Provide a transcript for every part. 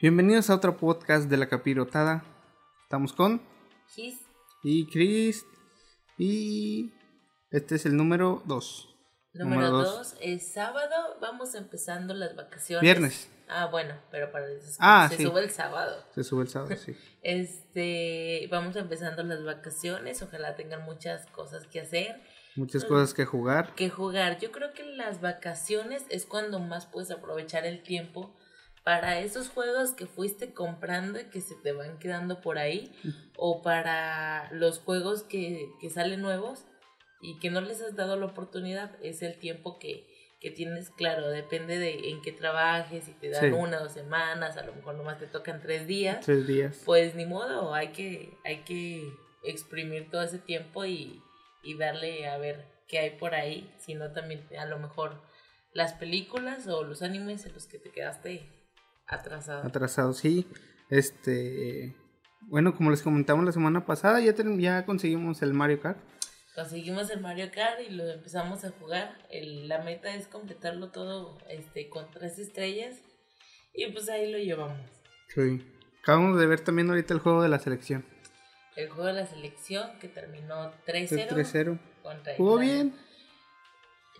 Bienvenidos a otro podcast de la capirotada. Estamos con Gis. y Chris y este es el número 2. Número dos. 2 es sábado. Vamos empezando las vacaciones. Viernes. Ah, bueno, pero para se, Ah, se sí. sube el sábado. Se sube el sábado, sí. Este, vamos empezando las vacaciones. Ojalá tengan muchas cosas que hacer, Muchas cosas que jugar. que jugar. Yo creo que las vacaciones es cuando más puedes aprovechar el tiempo para esos juegos que fuiste comprando y que se te van quedando por ahí. o para los juegos que, que salen nuevos y que no les has dado la oportunidad, es el tiempo que, que tienes, claro, depende de en qué trabajes, si te dan Sí. una o dos semanas, a lo mejor nomás te tocan tres días, Tres días. pues ni modo, hay que, hay que exprimir todo ese tiempo y, y darle a ver qué hay por ahí, si no también a lo mejor las películas o los animes en los que te quedaste atrasado. Atrasado, sí. Este. Bueno, como les comentamos la semana pasada, ya, ya conseguimos el Mario Kart. Conseguimos el Mario Kart y lo empezamos a jugar. El- la meta es completarlo todo este, con tres estrellas. Y pues ahí lo llevamos. Sí. Acabamos de ver también ahorita el juego de la selección. El juego de la selección que terminó El 3-0 3-0. contra Jugó bien.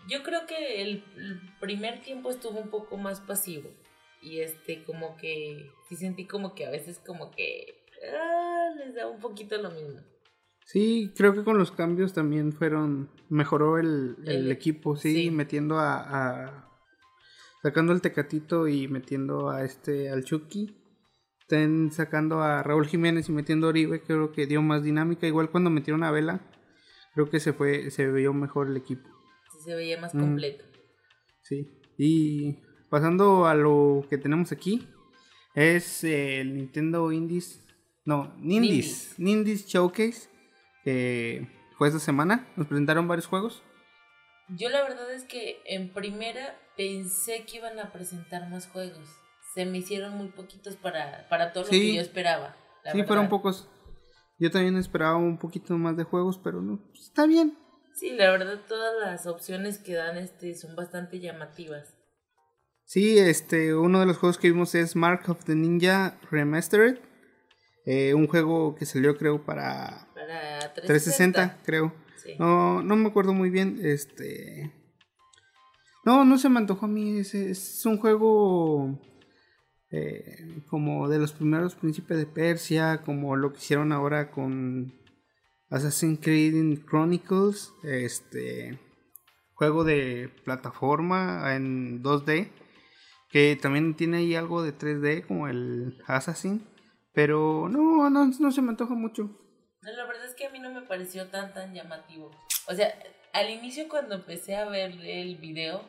Yo creo que el primer tiempo estuvo un poco más pasivo. Y este, como que, sí sentí como que a veces como que ah, les da un poquito lo mismo. Sí, creo que con los cambios también fueron. Mejoró el, el El- equipo, sí, sí. metiendo a, a- Sacando al Tecatito y metiendo a este. Al Chucky. Están sacando a Raúl Jiménez y metiendo a Oribe, creo que dio más dinámica. Igual cuando metieron a Vela, creo que se fue, se vio mejor el equipo. Sí se veía más Mm. completo. Sí. Y pasando a lo que tenemos aquí, es eh, el Nintendo Indies. No, Nindies. Nindies Showcase. Que fue esta semana. Nos presentaron varios juegos. Yo la verdad es que en primera pensé que iban a presentar más juegos. Se me hicieron muy poquitos para, para todo lo Sí. que yo esperaba. la sí, verdad. fueron pocos. Yo también esperaba un poquito más de juegos, pero no. pues, está bien. Sí, la verdad todas las opciones que dan este son bastante llamativas. Sí, este, uno de los juegos que vimos es Mark of the Ninja Remastered. eh, un juego que salió creo para Para 360, 360, creo. Sí. No, no me acuerdo muy bien. Este. No, no se me antojó a mí. Es, es un juego. eh, como de los primeros príncipes de Persia. Como lo que hicieron ahora con Assassin's Creed Chronicles. Este. Juego de plataforma en 2D. Que también tiene ahí algo de 3D. Como el Assassin. Pero no, no, no se me antoja mucho. La verdad es que a mí no me pareció tan tan llamativo. O sea, al inicio cuando empecé a ver el video,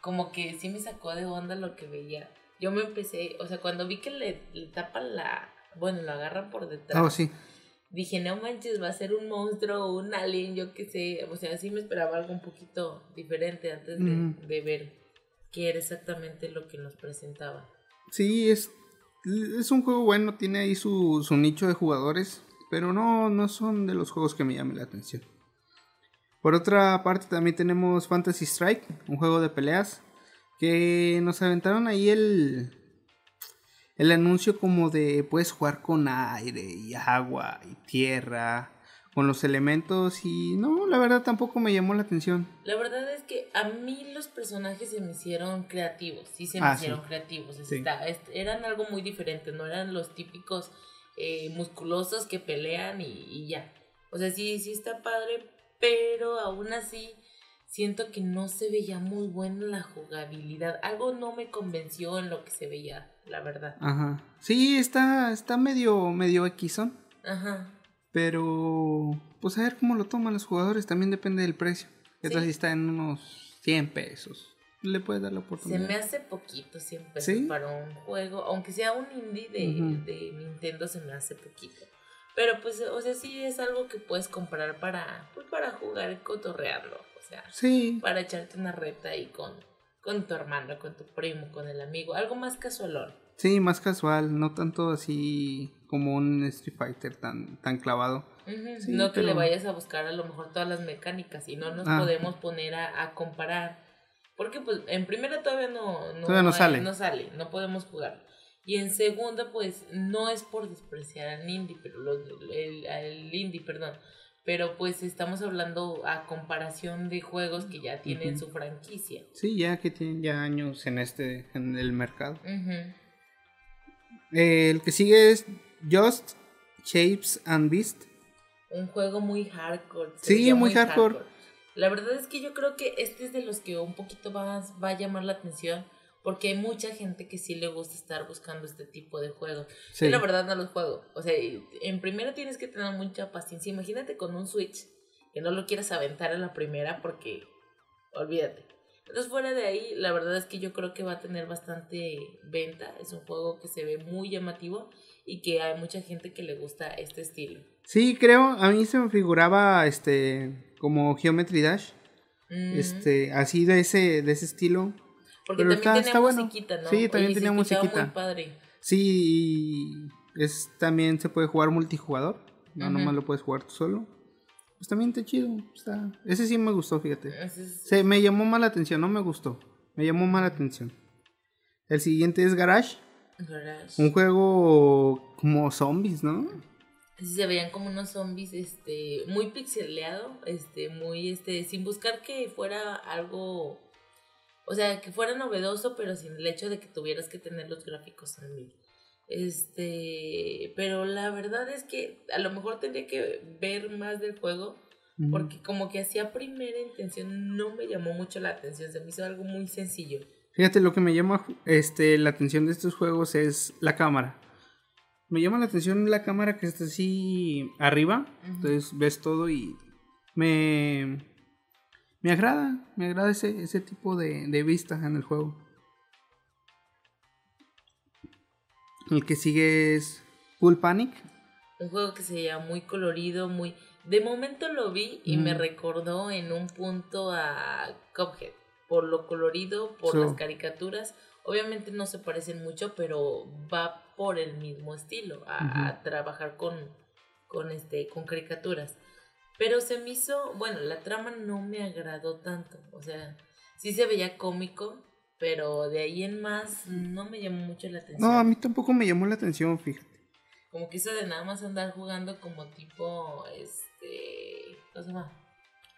como que sí me sacó de onda lo que veía. Yo me empecé, o sea, cuando vi que le, le tapan la, bueno, lo agarran por detrás. Oh, sí. Dije, no manches, va a ser un monstruo, un alien, yo qué sé. O sea, sí me esperaba algo un poquito diferente antes de, de ver qué era exactamente lo que nos presentaba. Sí, es, es un juego bueno, tiene ahí su, su nicho de jugadores, pero no, no son de los juegos que me llamen la atención. Por otra parte también tenemos Fantasy Strike, un juego de peleas, que nos aventaron ahí el, el anuncio como de puedes jugar con aire y agua y tierra, con los elementos y no, la verdad tampoco me llamó la atención. La verdad es que a mí los personajes se me hicieron creativos, sí se me Ah, hicieron sí. creativos. Sí. está- eran algo muy diferente, no eran los típicos eh, musculosos que pelean y, y ya. O sea, sí, sí está padre, pero aún así siento que no se veía muy buena la jugabilidad. Algo no me convenció en lo que se veía, la verdad. Ajá. Sí, está, está medio, medio Xon. Ajá. Pero, pues a ver cómo lo toman los jugadores, también depende del precio. ¿Qué tal Sí. está en unos 100 pesos? Le puedes dar la Se oportunidad. me hace poquito siempre ¿Sí? para un juego, aunque sea un indie de, de Nintendo se me hace poquito. Pero pues, o sea, sí es algo que puedes comprar para, pues, para jugar y cotorrearlo. O sea, Sí, para echarte una reta ahí con, con tu hermano, con tu primo, con el amigo. Algo más casualón. Sí, más casual, no tanto así como un Street Fighter tan, tan clavado. Sí, no que le pero- vayas a buscar a lo mejor todas las mecánicas y no nos Ah. podemos poner a, a comparar. Porque pues en primera todavía no, Todavía no hay- sale. No sale, no podemos jugar. Y en segundo, pues no es por despreciar al indie, pero los, el, al indie, perdón, pero pues estamos hablando a comparación de juegos que ya tienen su franquicia. Sí, ya que tienen ya años en este en el mercado. El que sigue es Just Shapes and Beast. Un juego muy hardcore. Sí, muy, hardcore. La verdad es que yo creo que este es de los que un poquito más va a llamar la atención porque hay mucha gente que sí le gusta estar buscando este tipo de juegos. Yo la verdad no los juego. O sea, en primera tienes que tener mucha paciencia. Imagínate con un Switch que no lo quieras aventar a la primera porque olvídate. Entonces fuera de ahí, la verdad es que yo creo que va a tener bastante venta. Es un juego que se ve muy llamativo y que hay mucha gente que le gusta este estilo. Sí, creo, a mí se me figuraba este como Geometry Dash. Mm. Este, así de ese de ese estilo porque también está, tenía musiquita, ¿no? Sí, también tenía musiquita. Muy padre. Sí, es, también se puede jugar multijugador. No nomás lo puedes jugar tú solo. Pues también está chido. Está... Ese sí me gustó, fíjate. Se, me llamó mal la atención, no me gustó. Me llamó mal la atención. El siguiente es Garage. Garage. Un juego como zombies, ¿no? Sí, se veían como unos zombies, este, muy pixeleado, este, muy, este, sin buscar que fuera algo o sea, que fuera novedoso, pero sin el hecho de que tuvieras que tener los gráficos en mil. Este, pero la verdad es que a lo mejor tendría que ver más del juego, porque como que hacía primera intención no me llamó mucho la atención, se me hizo algo muy sencillo. Fíjate, lo que me llama este, la atención de estos juegos es la cámara. Me llama la atención la cámara que está así arriba, entonces ves todo y me, me agrada, me agrada ese, ese tipo de, de vista en el juego. El que sigue es Full Panic. Un juego que se veía muy colorido, muy... De momento lo vi y me recordó en un punto a Cuphead. Por lo colorido, por las caricaturas. Obviamente no se parecen mucho, pero va por el mismo estilo. A, trabajar con, con, este, con caricaturas. Pero se me hizo, bueno, la trama no me agradó tanto. O sea, sí se veía cómico, pero de ahí en más no me llamó mucho la atención. No, a mí tampoco me llamó la atención, fíjate. Como que eso de nada más andar jugando como tipo, este, ¿cómo se llama?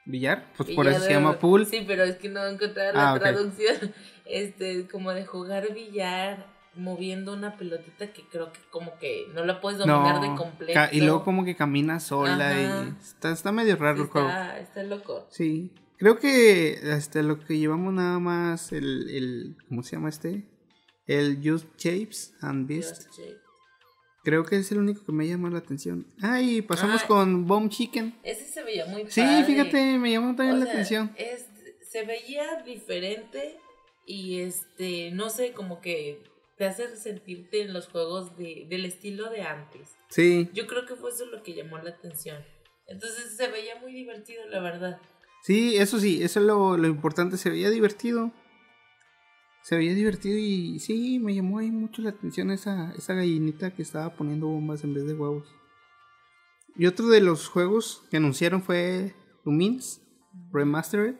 ¿Billar? Pues por eso se llama pool. Sí, pero es que no encontré la ah, traducción. Este, como de jugar billar moviendo una pelotita que creo que como que no la puedes dominar de completo. Y luego como que camina sola y está, está medio raro el juego. Está loco. Sí. Creo que este, lo que llevamos nada más el, el ¿cómo se llama este? El Just Shapes and Beast. Creo que es el único que me llama la atención. Ah, y pasamos ah, con Bomb Chicken. Ese se veía muy Sí, fíjate, me llamó también la atención. Es, se veía diferente y este, no sé, como que te hace sentirte en los juegos de, del estilo de antes. Sí. Yo creo que fue eso lo que llamó la atención. Entonces se veía muy divertido, la verdad. Sí, eso sí, eso es lo, lo importante, se veía divertido. Se veía divertido y sí, me llamó ahí mucho la atención esa, esa gallinita que estaba poniendo bombas en vez de huevos. Y otro de los juegos que anunciaron fue Lumins Remastered.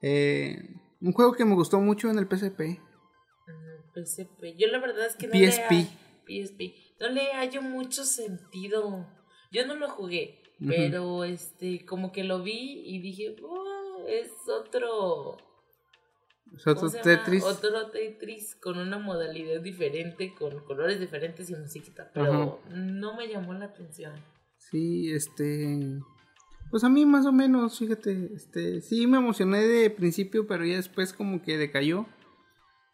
Eh, un juego que me gustó mucho en el PSP. PSP. Yo la verdad es que no le PSP. No le hallo mucho sentido. Yo no lo jugué, pero este como que lo vi y dije, oh, es otro ¿Es otro Tetris. Otro Tetris con una modalidad diferente, con colores diferentes y musiquita, pero no me llamó la atención. Sí, este pues a mí más o menos, fíjate, este sí me emocioné de principio, pero ya después como que decayó.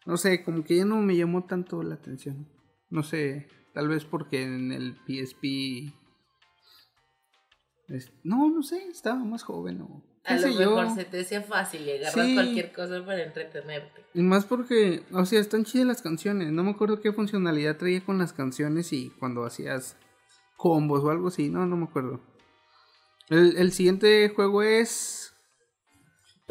No sé, como que ya no me llamó tanto la atención. No sé, tal vez porque en el PSP... no, no sé, estaba más joven o... A lo mejor se te hacía fácil agarrar cualquier cosa para entretenerte. Y más porque, o sea, están chidas las canciones. No me acuerdo qué funcionalidad traía con las canciones y cuando hacías combos o algo así. No, no me acuerdo. El, el siguiente juego es...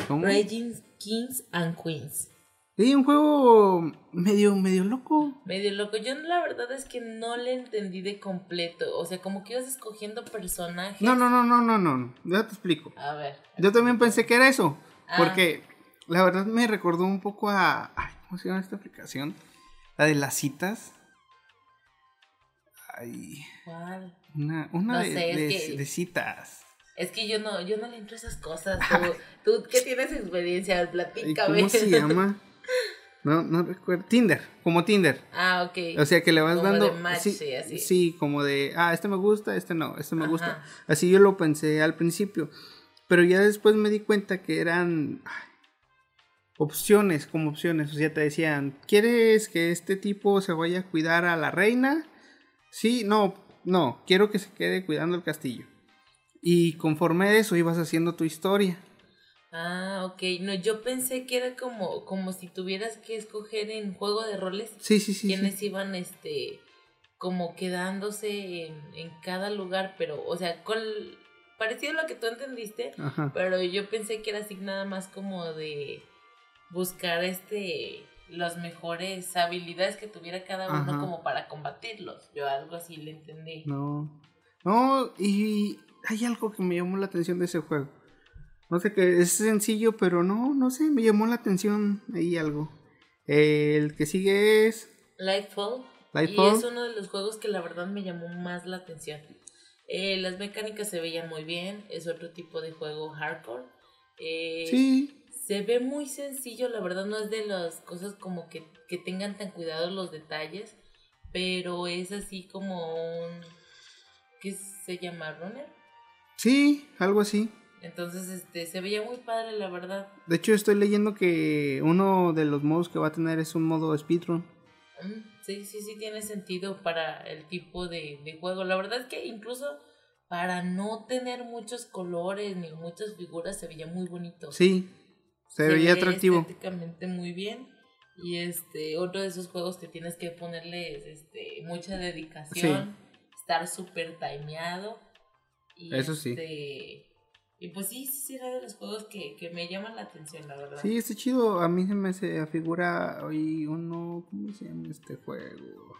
¿Cómo? Raging Kings and Queens. Sí, un juego medio, medio loco. Medio loco. Yo la verdad es que no le entendí de completo. O sea, como que ibas escogiendo personajes. No, no, no, no, no, no. Ya te explico. A ver. Yo también pensé que era eso. Ah. Porque la verdad me recordó un poco a. Ay, ¿Cómo se llama esta aplicación? La de las citas. Ay, ¿Cuál? una, una No de, sé, es de- que- de citas. Es que yo no, yo no le entro a esas cosas. Tú, tú que tienes experiencia, ¿Y platícame. ¿Cómo se llama? No, no recuerdo. Tinder, como Tinder. Ah, ok. O sea que le vas Como dando. de match, sí, sí, así. sí, como de, ah, este me gusta, este no, este me Ajá. gusta. Así yo lo pensé al principio. Pero ya después me di cuenta que eran ay, opciones, como opciones. O sea, te decían, ¿quieres que este tipo se vaya a cuidar a la reina? Sí, no, no, quiero que se quede cuidando el castillo. Y conforme a eso ibas haciendo tu historia. Ah, ok. No, yo pensé que era como, como si tuvieras que escoger en juego de roles Sí, sí, sí. quienes sí. iban, este, como quedándose en, en cada lugar, pero, o sea, con parecido a lo que tú entendiste, Ajá. pero yo pensé que era así nada más como de buscar, este, las mejores habilidades que tuviera cada uno Ajá. como para combatirlos. Yo algo así le entendí. No. No, y hay algo que me llamó la atención de ese juego. No sé qué, es sencillo, pero no, no sé, me llamó la atención ahí algo. el que sigue es Lightfall. Lightfall. Y es uno de los juegos que la verdad me llamó más la atención. Eh, las mecánicas se veían muy bien. Es otro tipo de juego hardcore. Eh, Sí, Se ve muy sencillo, la verdad no es de las cosas como que, que tengan tan cuidados los detalles. Pero es así como un... ¿Qué se llama? ¿Runner? sí, algo así. Entonces, este, se veía muy padre, la verdad. De hecho, estoy leyendo que uno de los modos que va a tener es un modo speedrun. Mm, Sí, sí, sí tiene sentido para el tipo de, de juego. La verdad es que incluso para no tener muchos colores ni muchas figuras se veía muy bonito. Sí, se, veía ve atractivo. estéticamente muy bien. Y este, otro de esos juegos que tienes que ponerle este, mucha dedicación, estar súper timeado. Y Eso sí. Y pues sí, sí será de los juegos que, que me llaman la atención, la verdad. Sí, está chido. A mí se me se afigura hoy uno. ¿Cómo se llama este juego?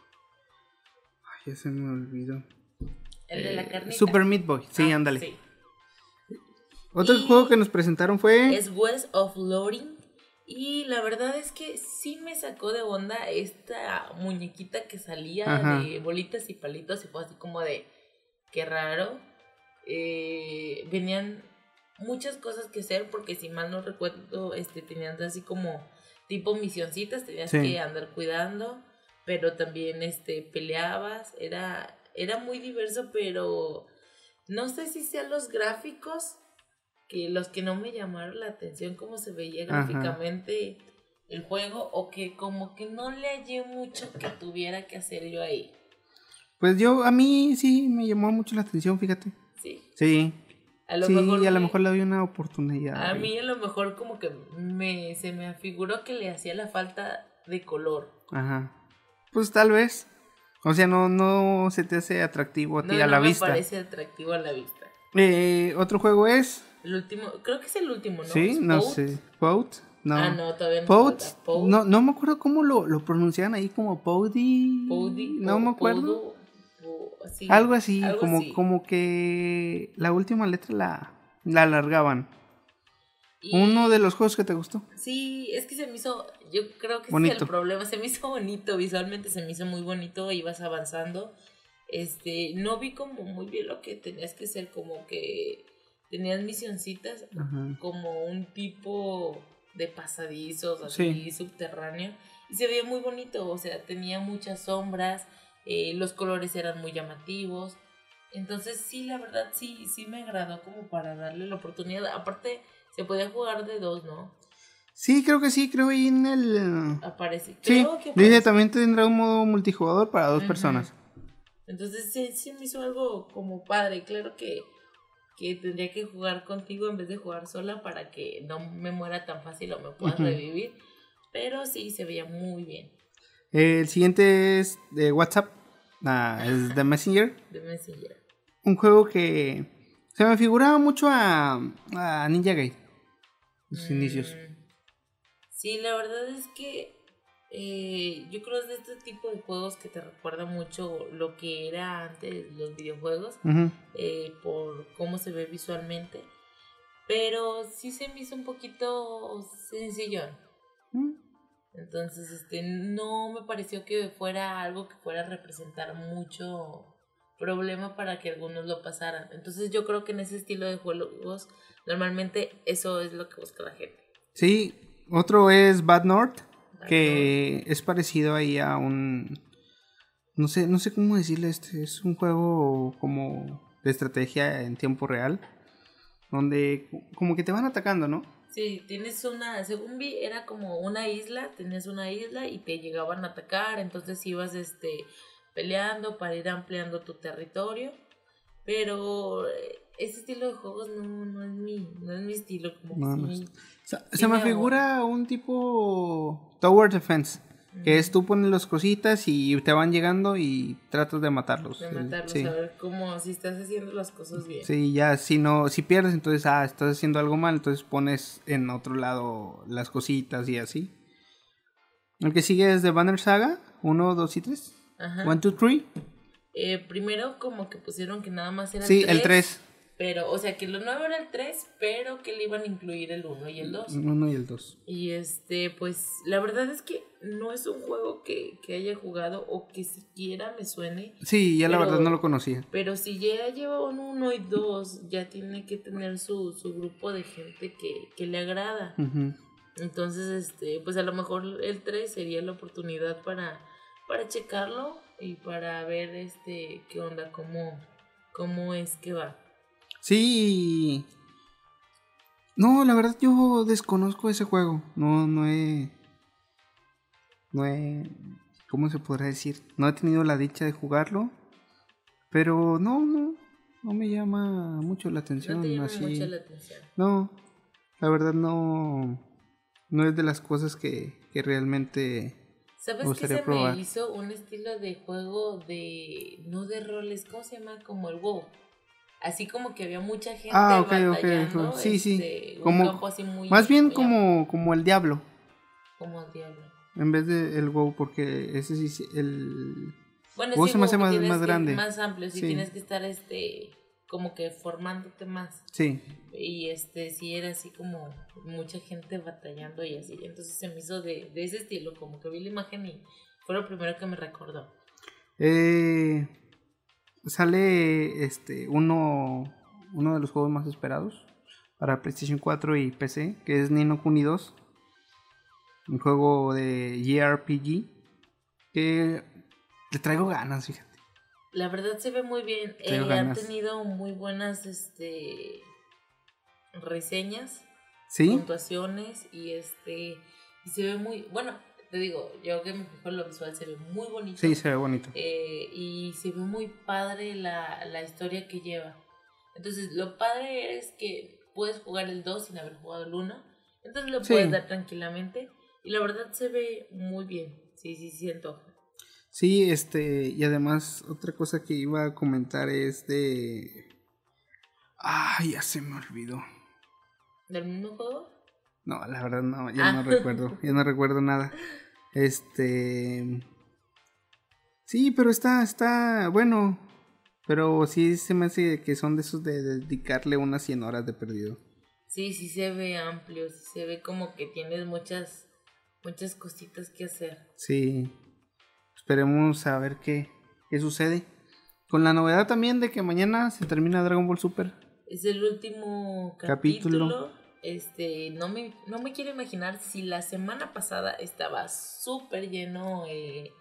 Ay, ya se me olvidó. El de la Eh, carnita. Super Meat Boy. Sí, Ah, ándale. sí. Otro Y- juego que nos presentaron fue. Es West of Loading. Y la verdad es que sí me sacó de onda esta muñequita que salía Ajá. de bolitas y palitos y fue así como de, qué raro. Eh, venían muchas cosas que hacer porque si mal no recuerdo, este, tenían así como tipo misioncitas, tenías Sí. que andar cuidando, pero también este, peleabas, era, era muy diverso, pero no sé si sean los gráficos que los que no me llamaron la atención cómo se veía Ajá. gráficamente el juego o que como que no le hallé mucho que tuviera que hacer yo ahí. Pues yo, a mí sí me llamó mucho la atención, fíjate. Sí. Sí. A lo sí, mejor a lo me- mejor le doy una oportunidad. a mí a lo mejor como que me se me afiguró que le hacía la falta de color. Ajá. Pues tal vez. O sea, no, no se te hace atractivo a ti No, a no la me vista. parece atractivo a la vista. Eh, otro juego es. El último, creo que es el último, ¿no? sí, ¿Es no sé. Pout. No. Ah, no, todavía no. Pout. No, no me acuerdo cómo lo, lo pronunciaban ahí, como Poudy. Poudi, No me acuerdo. Así. Algo así, algo como, así. como que la última letra la, la alargaban. Y- Uno de los juegos que te gustó. Sí, es que se me hizo, yo creo que ese es el problema, se me hizo bonito, visualmente se me hizo muy bonito, ibas avanzando. Este, no vi como muy bien lo que tenías que hacer, como que tenías misioncitas, Ajá. como un tipo de pasadizos, así Sí. subterráneo, y se veía muy bonito, o sea, tenía muchas sombras, eh, los colores eran muy llamativos. Entonces sí, la verdad sí, sí me agradó como para darle la oportunidad. Aparte, se podía jugar de dos, ¿no? Sí, creo que sí, creo ahí en el... Aparece. Sí, que dice también tendrá un modo multijugador para dos personas. Entonces sí, sí me hizo algo como padre. Claro que, que tendría que jugar contigo en vez de jugar sola para que no me muera tan fácil o me puedas Ujú. revivir. Pero sí, se veía muy bien. El siguiente es de WhatsApp. Ah, es The Messenger. De Messenger. Un juego que se me figuraba mucho a, a Ninja Gate. Sus inicios. Mm, Sí, la verdad es que eh, yo creo que es de este tipo de juegos que te recuerda mucho lo que era antes los videojuegos. Eh, por cómo se ve visualmente. Pero sí se me hizo un poquito sencillón. Mm. Entonces, este, no me pareció que fuera algo que fuera a representar mucho problema para que algunos lo pasaran. Entonces yo creo que en ese estilo de juegos normalmente eso es lo que busca la gente. Sí, otro es Bad North, que es parecido ahí a un no sé, no sé cómo decirle este, es un juego como de estrategia en tiempo real donde como que te van atacando, ¿no? Sí, tienes una, según vi, era como una isla, tenías una isla y te llegaban a atacar, entonces ibas este peleando para ir ampliando tu territorio, pero eh, ese estilo de juegos no, no es mi, no es mi estilo, como se, me figura un tipo Tower Defense. Que es tú pones las cositas y te van llegando y tratas de matarlos. De matarlos, a ver cómo, si estás haciendo las cosas bien. Sí, ya, si no, si pierdes, entonces, ah, estás haciendo algo mal, entonces pones en otro lado las cositas y así. El que sigue es de Banner Saga, 1, 2 y 3. Ajá. 1, 2, 3. primero como que pusieron que nada más era Sí, el 3. Pero, o sea, que lo nuevo era el 3, pero que le iban a incluir el 1 y el 2. El 1 y el 2. Y este, pues, la verdad es que no es un juego que, que haya jugado o que siquiera me suene. Sí, ya la verdad no lo conocía. Pero si ya lleva un 1 y 2, ya tiene que tener su, su grupo de gente que, que le agrada. Entonces, este, pues a lo mejor el 3 sería la oportunidad para, para checarlo y para ver este qué onda, cómo, cómo es que va. Sí. No, la verdad yo desconozco ese juego. No, no he. No he. ¿Cómo se podrá decir? No he tenido la dicha de jugarlo. Pero no, no. No me llama mucho la atención. No mucho la atención. No, la verdad no. No es de las cosas que, que realmente. ¿Sabes qué se me hizo? Un estilo de juego de. No de roles, ¿cómo se llama? Como el WoW así como que había mucha gente ah, ok, ok, sí, sí, este, como, más bien como, como el diablo. Como el diablo. En vez de el WoW, porque ese sí, el... Bueno, WoW se me hace más, más grande. Más amplio, sí, tienes que estar, este, como que formándote más. Sí. Y este, sí era así como mucha gente batallando y así. Entonces se me hizo de, de ese estilo, como que vi la imagen y fue lo primero que me recordó. Eh sale este uno, uno de los juegos más esperados para PlayStation 4 y PC, que es Nino Kuni 2. Un juego de JRPG que le traigo ganas, fíjate. La verdad se ve muy bien. Eh, ha tenido muy buenas este reseñas, puntuaciones y este y se ve muy bueno te digo, yo que me fijo en lo visual, se ve muy bonito. Sí, se ve bonito. Eh, y se ve muy padre la, la historia que lleva. Entonces, lo padre es que puedes jugar el 2 sin haber jugado el 1. Entonces lo puedes dar tranquilamente. Y la verdad se ve muy bien. Sí, sí, siento. Sí, este, y además otra cosa que iba a comentar es de... Ah, ya se me olvidó. ¿Del mismo juego? No, la verdad no, ya no ah. recuerdo, ya no recuerdo nada. Este... Sí, pero está, está, bueno, pero sí se me hace que son de esos de dedicarle unas 100 horas de perdido. Sí, sí se ve amplio, sí se ve como que tienes muchas, muchas cositas que hacer. Sí, esperemos a ver qué, qué sucede. Con la novedad también de que mañana se termina Dragon Ball Super. Es el último capítulo este, no me, no me quiero imaginar si la semana pasada estaba súper lleno eh,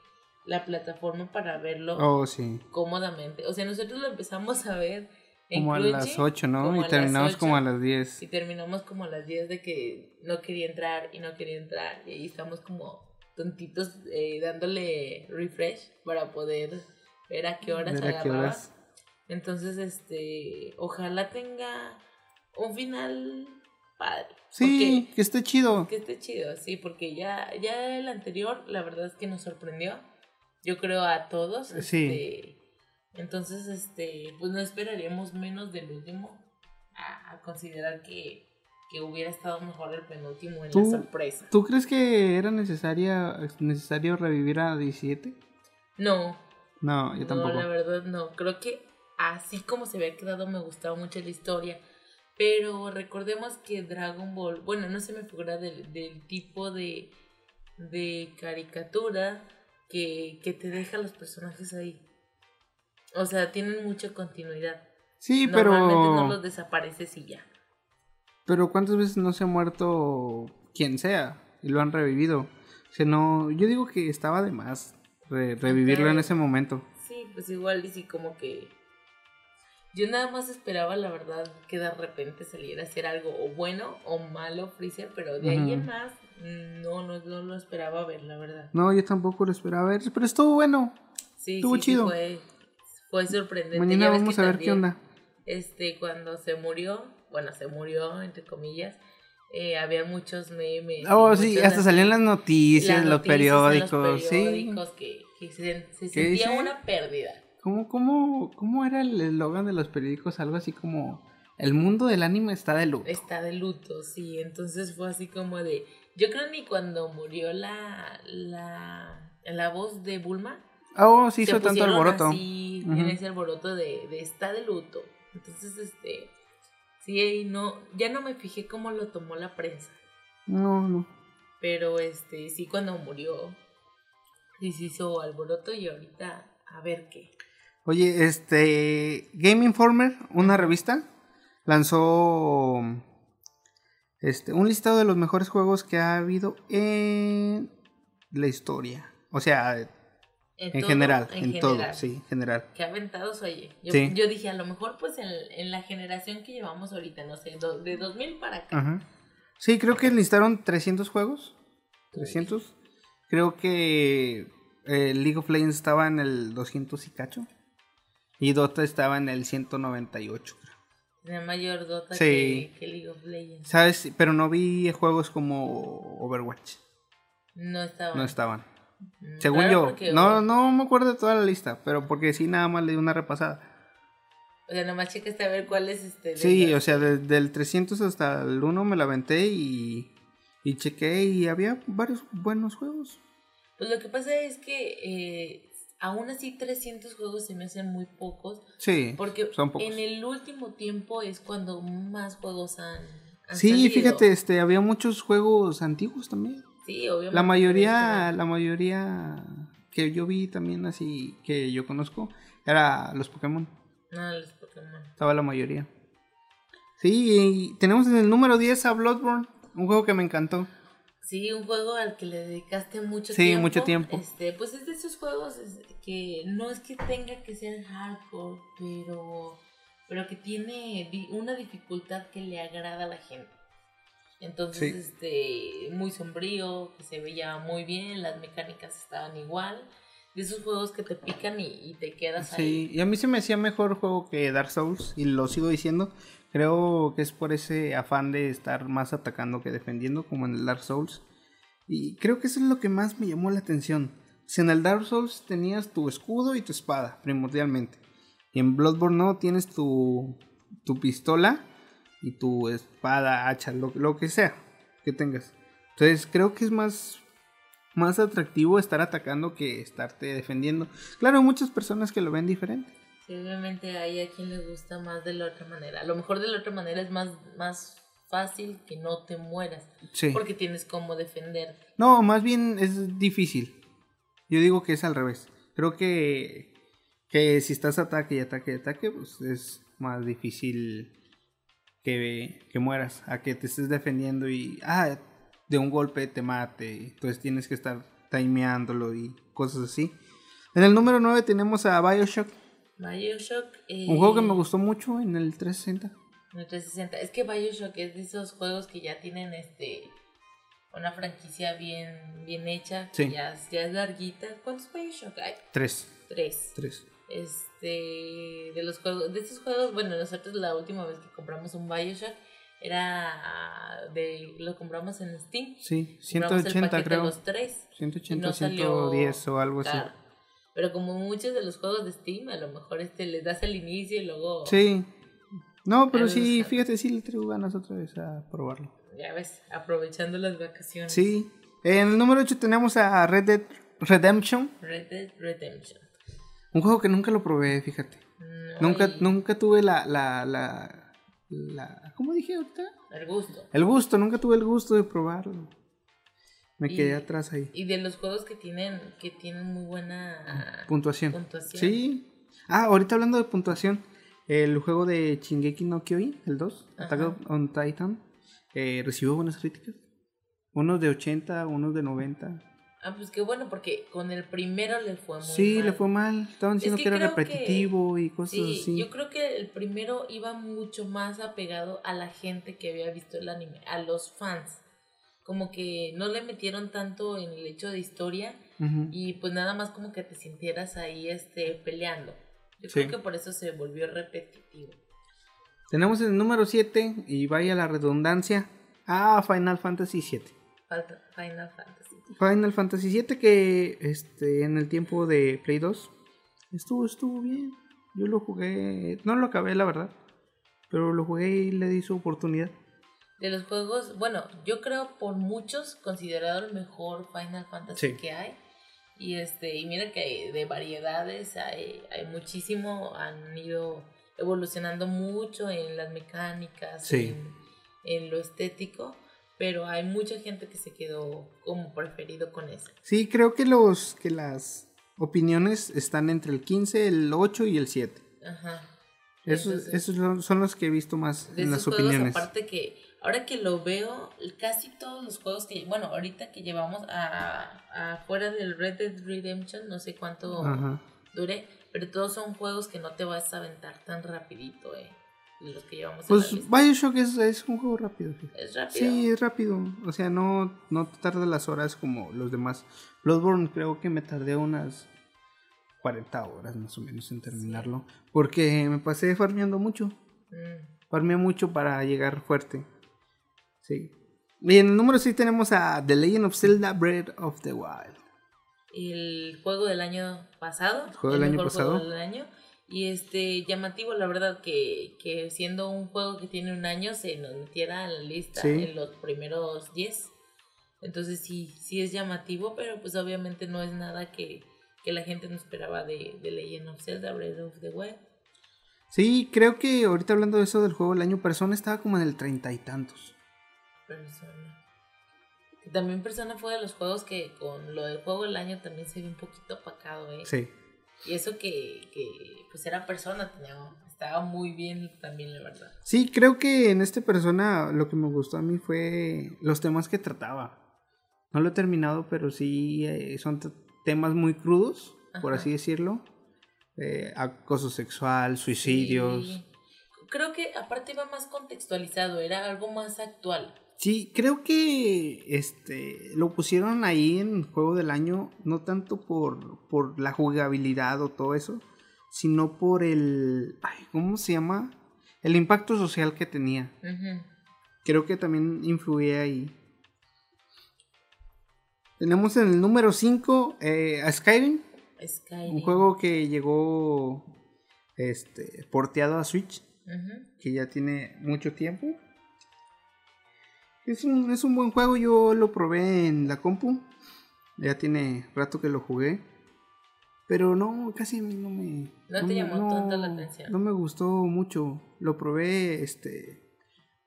la plataforma para verlo oh, cómodamente. O sea, nosotros lo empezamos a ver como a las 8, ¿no? Y terminamos como a las 10. Y terminamos como a las 10 de que no quería entrar y no quería entrar. Y ahí estamos como tontitos eh, dándole refresh para poder ver a qué horas agarraba. Entonces, este, ojalá tenga un final padre. Sí, que esté chido. Que esté chido, sí, porque ya, ya el anterior, la verdad es que nos sorprendió. Yo creo a todos. Sí. Este, entonces, este, pues no esperaríamos menos del último a, considerar que, que, hubiera estado mejor el penúltimo en la sorpresa. ¿Tú crees que era necesaria, necesario revivir a 17? No. No, yo tampoco. No, la verdad no. Creo que así como se había quedado me gustaba mucho la historia pero recordemos que Dragon Ball, bueno, no se me figura del, del tipo de, de caricatura que, que te deja los personajes ahí. O sea, tienen mucha continuidad. Sí, Normalmente pero. no los desapareces y ya. Pero ¿cuántas veces no se ha muerto quien sea y lo han revivido? O sea, no. Yo digo que estaba de más re- revivirlo en ese momento. Sí, pues igual y sí como que... Yo nada más esperaba, la verdad, que de repente saliera a hacer algo o bueno o malo Freezer, pero de ahí Ujú. en más no, no, no lo esperaba ver, la verdad. No, yo tampoco lo esperaba ver, pero estuvo bueno. Sí, Estuvo sí, sí, chido. fue, fue sorprendente. Mañana vamos a ver qué también, onda. Este, cuando se murió, bueno, se murió, entre comillas, eh, había muchos memes. Oh, sí, hasta salían las noticias, las los noticias periódicos, sí. periódicos que, que se, se ¿Qué sentía dice? una pérdida. ¿Cómo, cómo, ¿Cómo era el eslogan de los periódicos? Algo así como, el mundo del anime está de luto. Está de luto, sí. Entonces fue así como de. Yo creo ni cuando murió la. la, la voz de Bulma. Oh, sí hizo tanto alboroto. En ese alboroto de, de está de luto. Entonces, este. Sí, no, ya no me fijé cómo lo tomó la prensa. No, no. Pero este, sí, cuando murió. Sí se hizo alboroto y ahorita a ver qué. Oye, este, Game Informer, una revista, lanzó este, un listado de los mejores juegos que ha habido en la historia. O sea, en todo, general, en, todo, general. sí, en general. Qué aventados, oye. Yo, Sí. yo dije, a lo mejor, pues en, en la generación que llevamos ahorita, no sé, do- de 2000 para acá. Ajá. Sí, creo que listaron 300 juegos. 300. Creo que eh, League of Legends estaba en el 200 y cacho. Y Dota estaba en el 198. creo. Tiene mayor dota Sí. que, que League of Legends. ¿Sabes? Pero no vi juegos como Overwatch. No estaba. No estaban. Mm, Según claro, yo. porque, No, no me acuerdo de toda la lista. Pero porque sí, nada más le di una repasada. O sea, nomás checaste a ver cuál es este. Sí, o sea, desde el 300 hasta el 1 me la aventé y, y chequé y había varios buenos juegos. Pues lo que pasa es que eh, aún así 300 juegos se me hacen muy pocos. Sí, Porque son pocos. en el último tiempo es cuando más juegos han. han Sí, salido. fíjate, este, había muchos juegos antiguos también. Sí, obviamente. La mayoría, la mayoría que yo vi también así, que yo conozco, era los Pokémon. No, los Pokémon. Estaba la mayoría. Sí, y tenemos en el número 10 a Bloodborne, un juego que me encantó. Sí, un juego al que le dedicaste mucho Sí, tiempo. mucho tiempo. Este, pues es de esos juegos que no es que tenga que ser hardcore, pero, pero que tiene una dificultad que le agrada a la gente. Entonces, Sí. este, muy sombrío, que se veía muy bien, las mecánicas estaban igual. De esos juegos que te pican y, y te quedas ahí. Sí, y a mí se me hacía mejor juego que Dark Souls, y lo sigo diciendo. Creo que es por ese afán de estar más atacando que defendiendo, como en el Dark Souls. Y creo que eso es lo que más me llamó la atención. Si en el Dark Souls tenías tu escudo y tu espada, primordialmente. Y en Bloodborne no, tienes tu, tu pistola y tu espada, hacha, lo, lo que sea que tengas. Entonces creo que es más, más atractivo estar atacando que estarte defendiendo. Claro, muchas personas que lo ven diferente. Sí, obviamente hay a quien le gusta más de la otra manera. A lo mejor de la otra manera es más, más fácil que no te mueras. Sí. Porque tienes como defenderte. No, más bien es difícil. Yo digo que es al revés. Creo que, que si estás ataque y ataque y ataque, pues es más difícil que, que mueras. A que te estés defendiendo y ah, de un golpe te mate. Entonces tienes que estar timeándolo y cosas así. En el número 9 tenemos a Bioshock. Bioshock. eh, Un juego que me gustó mucho en el 360. en el 360. Es que Bioshock es de esos juegos que ya tienen este una franquicia bien, bien hecha. que. Ya, ya es larguita. ¿Cuántos Bioshock hay? 3. Tres. 3. Este. De los juegos. De estos juegos, bueno, nosotros la última vez que compramos un Bioshock era de. Lo compramos en Steam. Sí, Compramos el 180 paquete de creo. los tres. 180, y no salió 110 o algo así. Pero como muchos de los juegos de Steam, a lo mejor este les das el inicio y luego. Sí. No, pero sí, fíjate, sí le traigo ganas otra vez a probarlo. Ya ves, aprovechando las vacaciones. Sí. En el número 8 tenemos a Red Dead Redemption. Red Dead Redemption. Un juego que nunca lo probé, fíjate. No Nunca, nunca tuve la, la, la, la... ¿Cómo dije ahorita? El gusto. El gusto, nunca tuve el gusto de probarlo. Me quedé atrás ahí. Y de los juegos que tienen, que tienen muy buena puntuación. Sí. Ah, ahorita hablando de puntuación, el juego de Shingeki no Kyojin, el 2, Attack on Titan, eh, recibió buenas críticas. Unos de 80, unos de 90. Ah, pues qué bueno, porque con el primero le fue muy mal. Sí, le fue mal. Estaban diciendo que, era repetitivo y cosas sí, así. Yo creo que el primero iba mucho más apegado a la gente que había visto el anime, a los fans como que no le metieron tanto en el hecho de historia y pues nada más como que te sintieras ahí este peleando. Yo creo que por eso se volvió repetitivo. Tenemos el número 7 y vaya la redundancia. Ah, Final Fantasy 7. Final Fantasy. Final Fantasy 7 que este en el tiempo de Play 2 estuvo estuvo bien. Yo lo jugué, no lo acabé la verdad, pero lo jugué y le di su oportunidad de los juegos, bueno, yo creo por muchos considerado el mejor Final Fantasy que hay. Y este, y mira que de variedades hay, hay muchísimo, han ido evolucionando mucho en las mecánicas, en, en, lo estético, pero hay mucha gente que se quedó como preferido con eso. Sí, creo que los que las opiniones están entre el 15, el 8 y el 7. Ajá. Esos, esos son los que he visto más en las opiniones. Aparte que ahora que lo veo, casi todos los juegos que, bueno, ahorita que llevamos a, afuera del Red Dead Redemption, no sé cuánto dure, pero todos son juegos que no te vas a aventar tan rapidito, eh. Los que llevamos pues Bioshock es, es un juego rápido. Es rápido. Sí, es rápido. O sea, no, no tarda las horas como los demás. Bloodborne creo que me tardé unas 40 horas más o menos en terminarlo. Porque me pasé farmeando mucho. Mm. Farmeé mucho para llegar fuerte. Sí. Y en el número 6 tenemos a The Legend of Zelda Breath of the Wild. El juego del año pasado. El juego del año pasado. del año. Y este, llamativo, la verdad, que, que, siendo un juego que tiene un año, se nos metiera en la lista en los primeros 10. Entonces sí, sí es llamativo, pero pues obviamente no es nada que, que la gente no esperaba de, de Legend of Zelda Breath of the Wild. Sí, creo que ahorita hablando de eso del juego del año, Persona estaba como en el treinta y tantos. Persona. También Persona fue de los juegos que con lo del juego del año también se vio un poquito apacado, ¿eh? Sí. Y eso que, que pues era Persona, tenía, estaba muy bien también, la verdad. Sí, creo que en este Persona lo que me gustó a mí fue los temas que trataba. No lo he terminado, pero sí eh, son temas muy crudos, por así decirlo. Eh, acoso sexual, suicidios. Creo que aparte iba más contextualizado, era algo más actual. Sí, creo que este lo pusieron ahí en juego del año, no tanto por, por la jugabilidad o todo eso, sino por el. Ay, ¿Cómo se llama? El impacto social que tenía. Creo que también influía ahí. Tenemos en el número 5 eh, a Skyrim. Skyrim. Un juego que llegó este, porteado a Switch. Que ya tiene mucho tiempo. Es un, es un buen juego, yo lo probé en la compu. Ya tiene rato que lo jugué. Pero no, casi no me. No, te llamó la atención. No me gustó mucho. Lo probé este.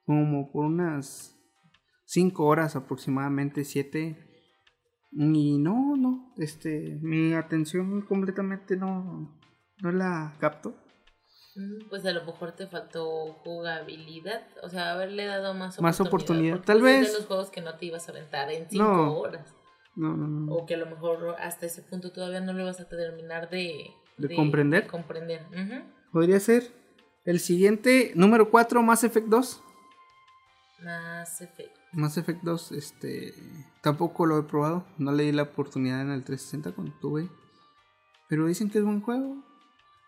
como por unas 5 horas aproximadamente, 7. Y no, no. Este. Mi atención completamente no. No la capto. Pues a lo mejor te faltó jugabilidad, o sea, haberle dado más, más oportunidad. Tal vez. de los juegos que no te ibas a aventar en 5 horas. No, no, no. O que a lo mejor hasta ese punto todavía no le vas a terminar de, de, comprender. comprender. Podría ser. El siguiente, número 4, Mass Effect 2. Mass Effect. Mass Effect 2, este. Tampoco lo he probado. No le di la oportunidad en el 360 cuando tuve. Pero dicen que es buen juego.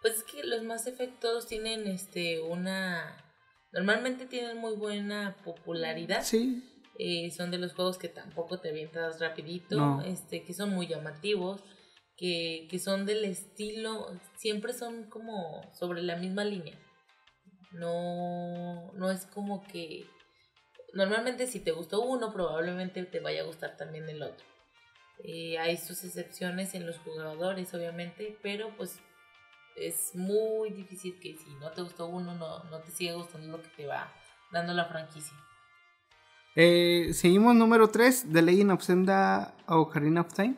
Pues es que los más efectos tienen este una normalmente tienen muy buena popularidad. Sí. Eh, son de los juegos que tampoco te avientas rapidito, este, que son muy llamativos, que, que son del estilo, siempre son como sobre la misma línea. No, no es como que normalmente si te gustó uno, probablemente te vaya a gustar también el otro. Eh, hay sus excepciones en los jugadores, obviamente, pero pues es muy difícil que si no te gustó uno, no, no te siga gustando lo que te va dando la franquicia. Eh, seguimos número 3, The Legend of Zelda Ocarina of Time.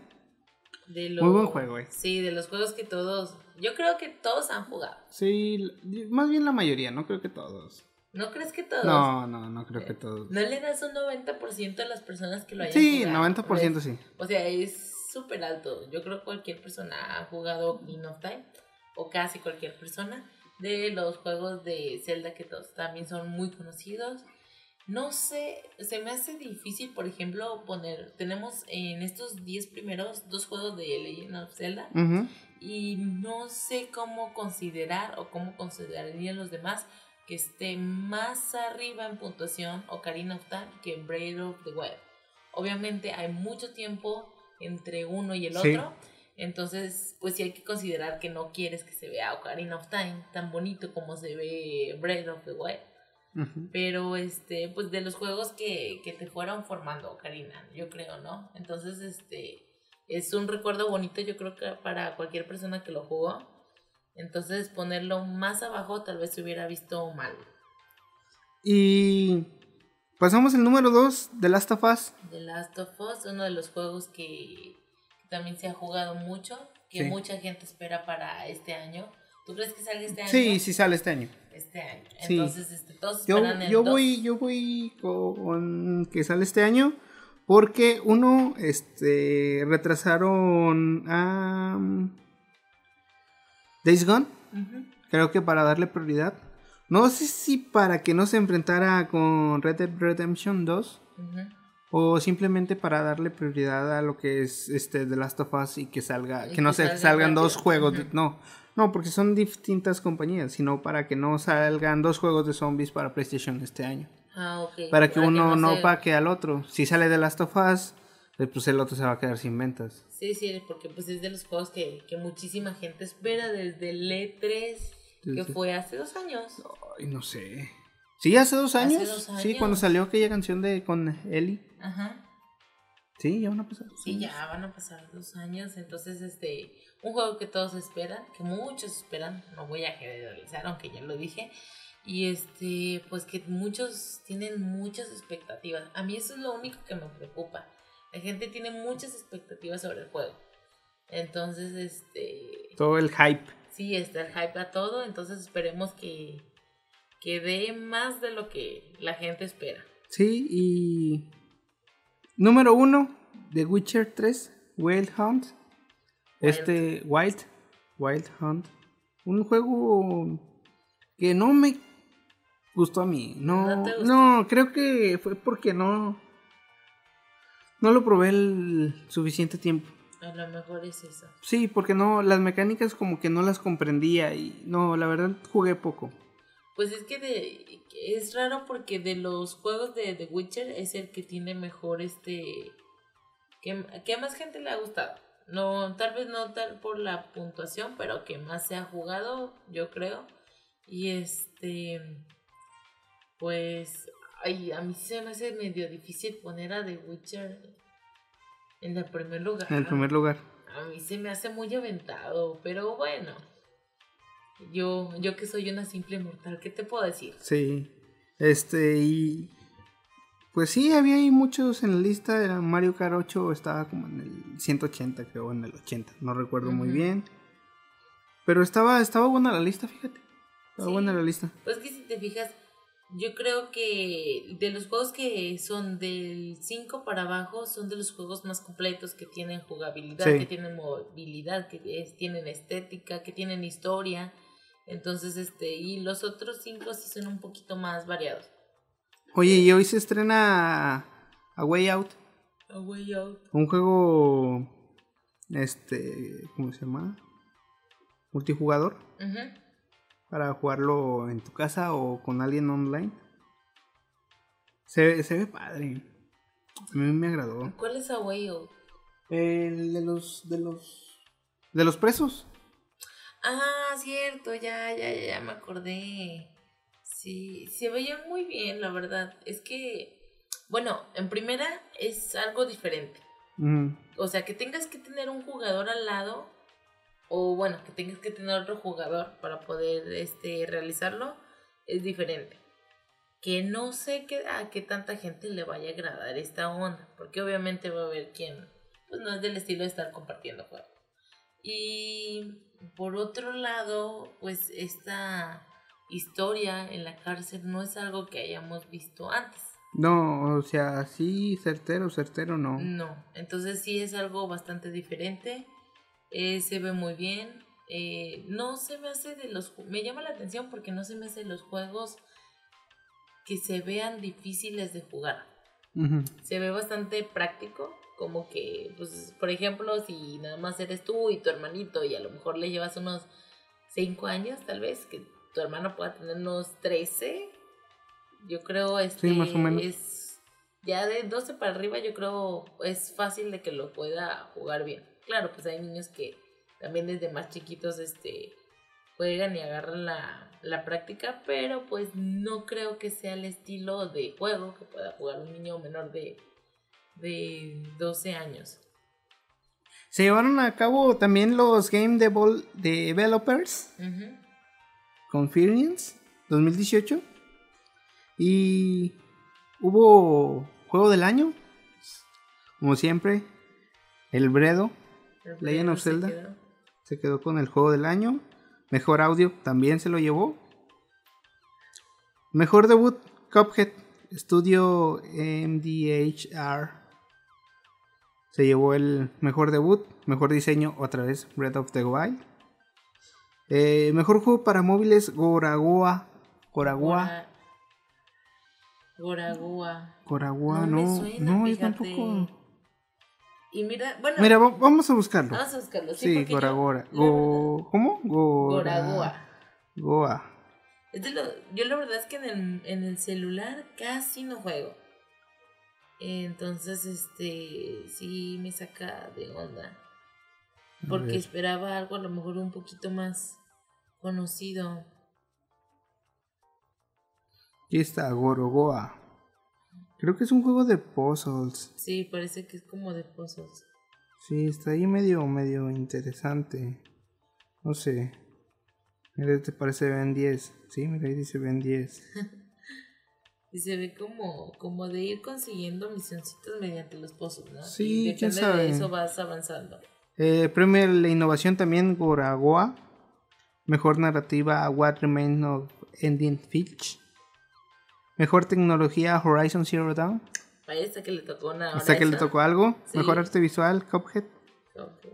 De Muy buen juego, eh. Sí, de los juegos que todos, yo creo que todos han jugado. Sí, más bien la mayoría, no creo que todos. ¿No crees que todos? No, no, no creo que todos. ¿No le das un 90% a las personas que lo hayan Sí, jugado? 90% sí. O sea, es súper alto. Yo creo que cualquier persona ha jugado Ocarina of Time, o casi cualquier persona, de los juegos de Zelda que todos también son muy conocidos. No sé, se me hace difícil, por ejemplo, poner, tenemos en estos 10 primeros dos juegos de Legend of Zelda Ujú. y no sé cómo considerar o cómo considerarían los demás que esté más arriba en puntuación Ocarina of Time que Breath of the Wild. Obviamente hay mucho tiempo entre uno y el Sí. otro, entonces pues sí hay que considerar que no quieres que se vea Ocarina of Time tan bonito como se ve Breath of the Wild. Pero este, pues de los juegos que, que te fueron formando, Ocarina, yo creo, ¿no? Entonces, este, es un recuerdo bonito, yo creo que para cualquier persona que lo jugó. Entonces, ponerlo más abajo tal vez se hubiera visto mal. Y pasamos al número 2, The Last of Us. The Last of Us, uno de los juegos que también se ha jugado mucho, que Sí. mucha gente espera para este año. ¿Tú crees que salga este año? Sí, sí sale este año. Este año. Sí. Entonces, este, todos Yo, esperan el yo 2. voy, yo voy con que sale este año. Porque uno, este, retrasaron a Days Gone. Creo que para darle prioridad. No sé si para que no se enfrentara con Red Dead Redemption 2. Ujú. O simplemente para darle prioridad a lo que es este The Last of Us y que salga, Y que no se salga salgan dos juegos, Ujú. no, no, porque son distintas compañías, sino para que no salgan dos juegos de zombies para PlayStation este año, Ah, ok. para que uno no se- paque al otro. Si sale The Last of Us, eh, pues el otro se va a quedar sin ventas. Sí, sí, porque pues es de los juegos que, que muchísima gente espera desde el E3, que fue hace dos años. Ay, no sé. Sí, hace dos Hace años. dos Sí, cuando salió aquella canción de con Ellie. Ajá. Sí, ya van a pasar. Sí, ya van a pasar dos años, entonces este, un juego que todos esperan, que muchos esperan, no voy a generalizar, aunque ya lo dije, y este, pues que muchos tienen muchas expectativas. A mí eso es lo único que me preocupa. La gente tiene muchas expectativas sobre el juego. Entonces, este, Todo el hype. sí, está el hype a todo, entonces esperemos que, que dé más de lo que la gente espera. Sí, y. Número uno, The Witcher 3, Wild Hunt. Este, Wild, Wild Hunt. Un juego que no me gustó a mí. No, ¿No no, creo que fue porque no. No lo probé el suficiente tiempo. A lo mejor es eso. Sí, porque no, las mecánicas como que no las comprendía y no, la verdad jugué poco. Pues es que de, es raro porque de los juegos de The Witcher es el que tiene mejor este... Que, que a más gente le ha gustado. No, tal vez no tal por la puntuación, pero que más se ha jugado, yo creo. Y este... Pues... Ay, a mí se me hace medio difícil poner a The Witcher en el primer lugar. En el primer lugar. A mí se me hace muy aventado, pero bueno. Yo, yo que soy una simple mortal, ¿qué te puedo decir? Sí. Este, y. Pues sí, había ahí muchos en la lista. Era Mario Kart 8 estaba como en el 180, creo, en el 80. No recuerdo muy bien. Pero estaba, estaba buena la lista, fíjate. Estaba Sí. buena la lista. Pues que si te fijas, yo creo que de los juegos que son del 5 para abajo, son de los juegos más completos que tienen jugabilidad, Sí. que tienen movilidad, que es- tienen estética, que tienen historia. Entonces, este, y los otros cinco sí son un poquito más variados. Oye, y hoy se estrena A Way Out. A Way Out. Un juego. Este. ¿Cómo se llama? Multijugador. Para jugarlo en tu casa o con alguien online. Se, se ve padre. A mí me agradó. ¿Cuál es A Way Out? El de los. de los. de los presos. Ah, cierto, ya, ya, ya, ya me acordé. Sí, se veía muy bien, la verdad. Es que, bueno, en primera es algo diferente. O sea, que tengas que tener un jugador al lado, o bueno, que tengas que tener otro jugador para poder este, realizarlo, es diferente. que no sé qué, a qué tanta gente le vaya a agradar esta onda, porque obviamente va a haber quien pues no es del estilo de estar compartiendo juegos. Y por otro lado, pues esta historia en la cárcel no es algo que hayamos visto antes. No, o sea, sí, certero, certero, no. No, entonces sí es algo bastante diferente. Eh, se ve muy bien. Eh, no se me hace de los... Me llama la atención porque no se me hace de los juegos que se vean difíciles de jugar. Se ve bastante práctico, como que, pues, por ejemplo, si nada más eres tú y tu hermanito y a lo mejor le llevas unos 5 años, tal vez, que tu hermano pueda tener unos 13, yo creo este sí, más o menos. es ya de 12 para arriba yo creo es fácil de que lo pueda jugar bien. Claro, pues hay niños que también desde más chiquitos este juegan y agarran la, la práctica, pero pues no creo que sea el estilo de juego que pueda jugar un niño menor de, de 12 años. Se llevaron a cabo también los Game Developers Conference 2018 y hubo juego del año, como siempre, el Bredo, El Legend of se Zelda. quedó. se quedó con el juego del año. Mejor audio también se lo llevó. Mejor debut, Cuphead, estudio MDHR. Se llevó el mejor debut. Mejor diseño, otra vez, Breath of the Wild. Eh, mejor juego para móviles, Goragoa. Goragoa. Gora- Goragoa. Goragoa, No no. suena, no, yo tampoco. Y mira, bueno, Mira, va- vamos a buscarlo. vamos a buscarlo. Sí, Sí, yo- Goragora. Go... ¿Cómo? Gora- Goragoa. Goa. Lo- yo la verdad es que en el, en el celular casi no juego. Entonces, este, sí me saca de onda. Porque esperaba algo a lo mejor un poquito más conocido. Aquí está, Gorogoa. Creo que es un juego de puzzles. Sí, parece que es como de pozos. Sí, está ahí medio, medio interesante. No sé. Mira, te parece Ben 10. Sí, mira, ahí dice Ben 10. Y se ve como, como de ir consiguiendo misioncitos mediante los pozos, ¿no? Sí, y quién sabe. de eso vas avanzando. Eh, premio la innovación también, Goragoa. Mejor narrativa, What Remains of Ending Filch. Mejor tecnología, Horizon Zero Dawn. Hasta que le tocó una Hasta que le tocó algo. Sí. Mejor arte visual, Cuphead.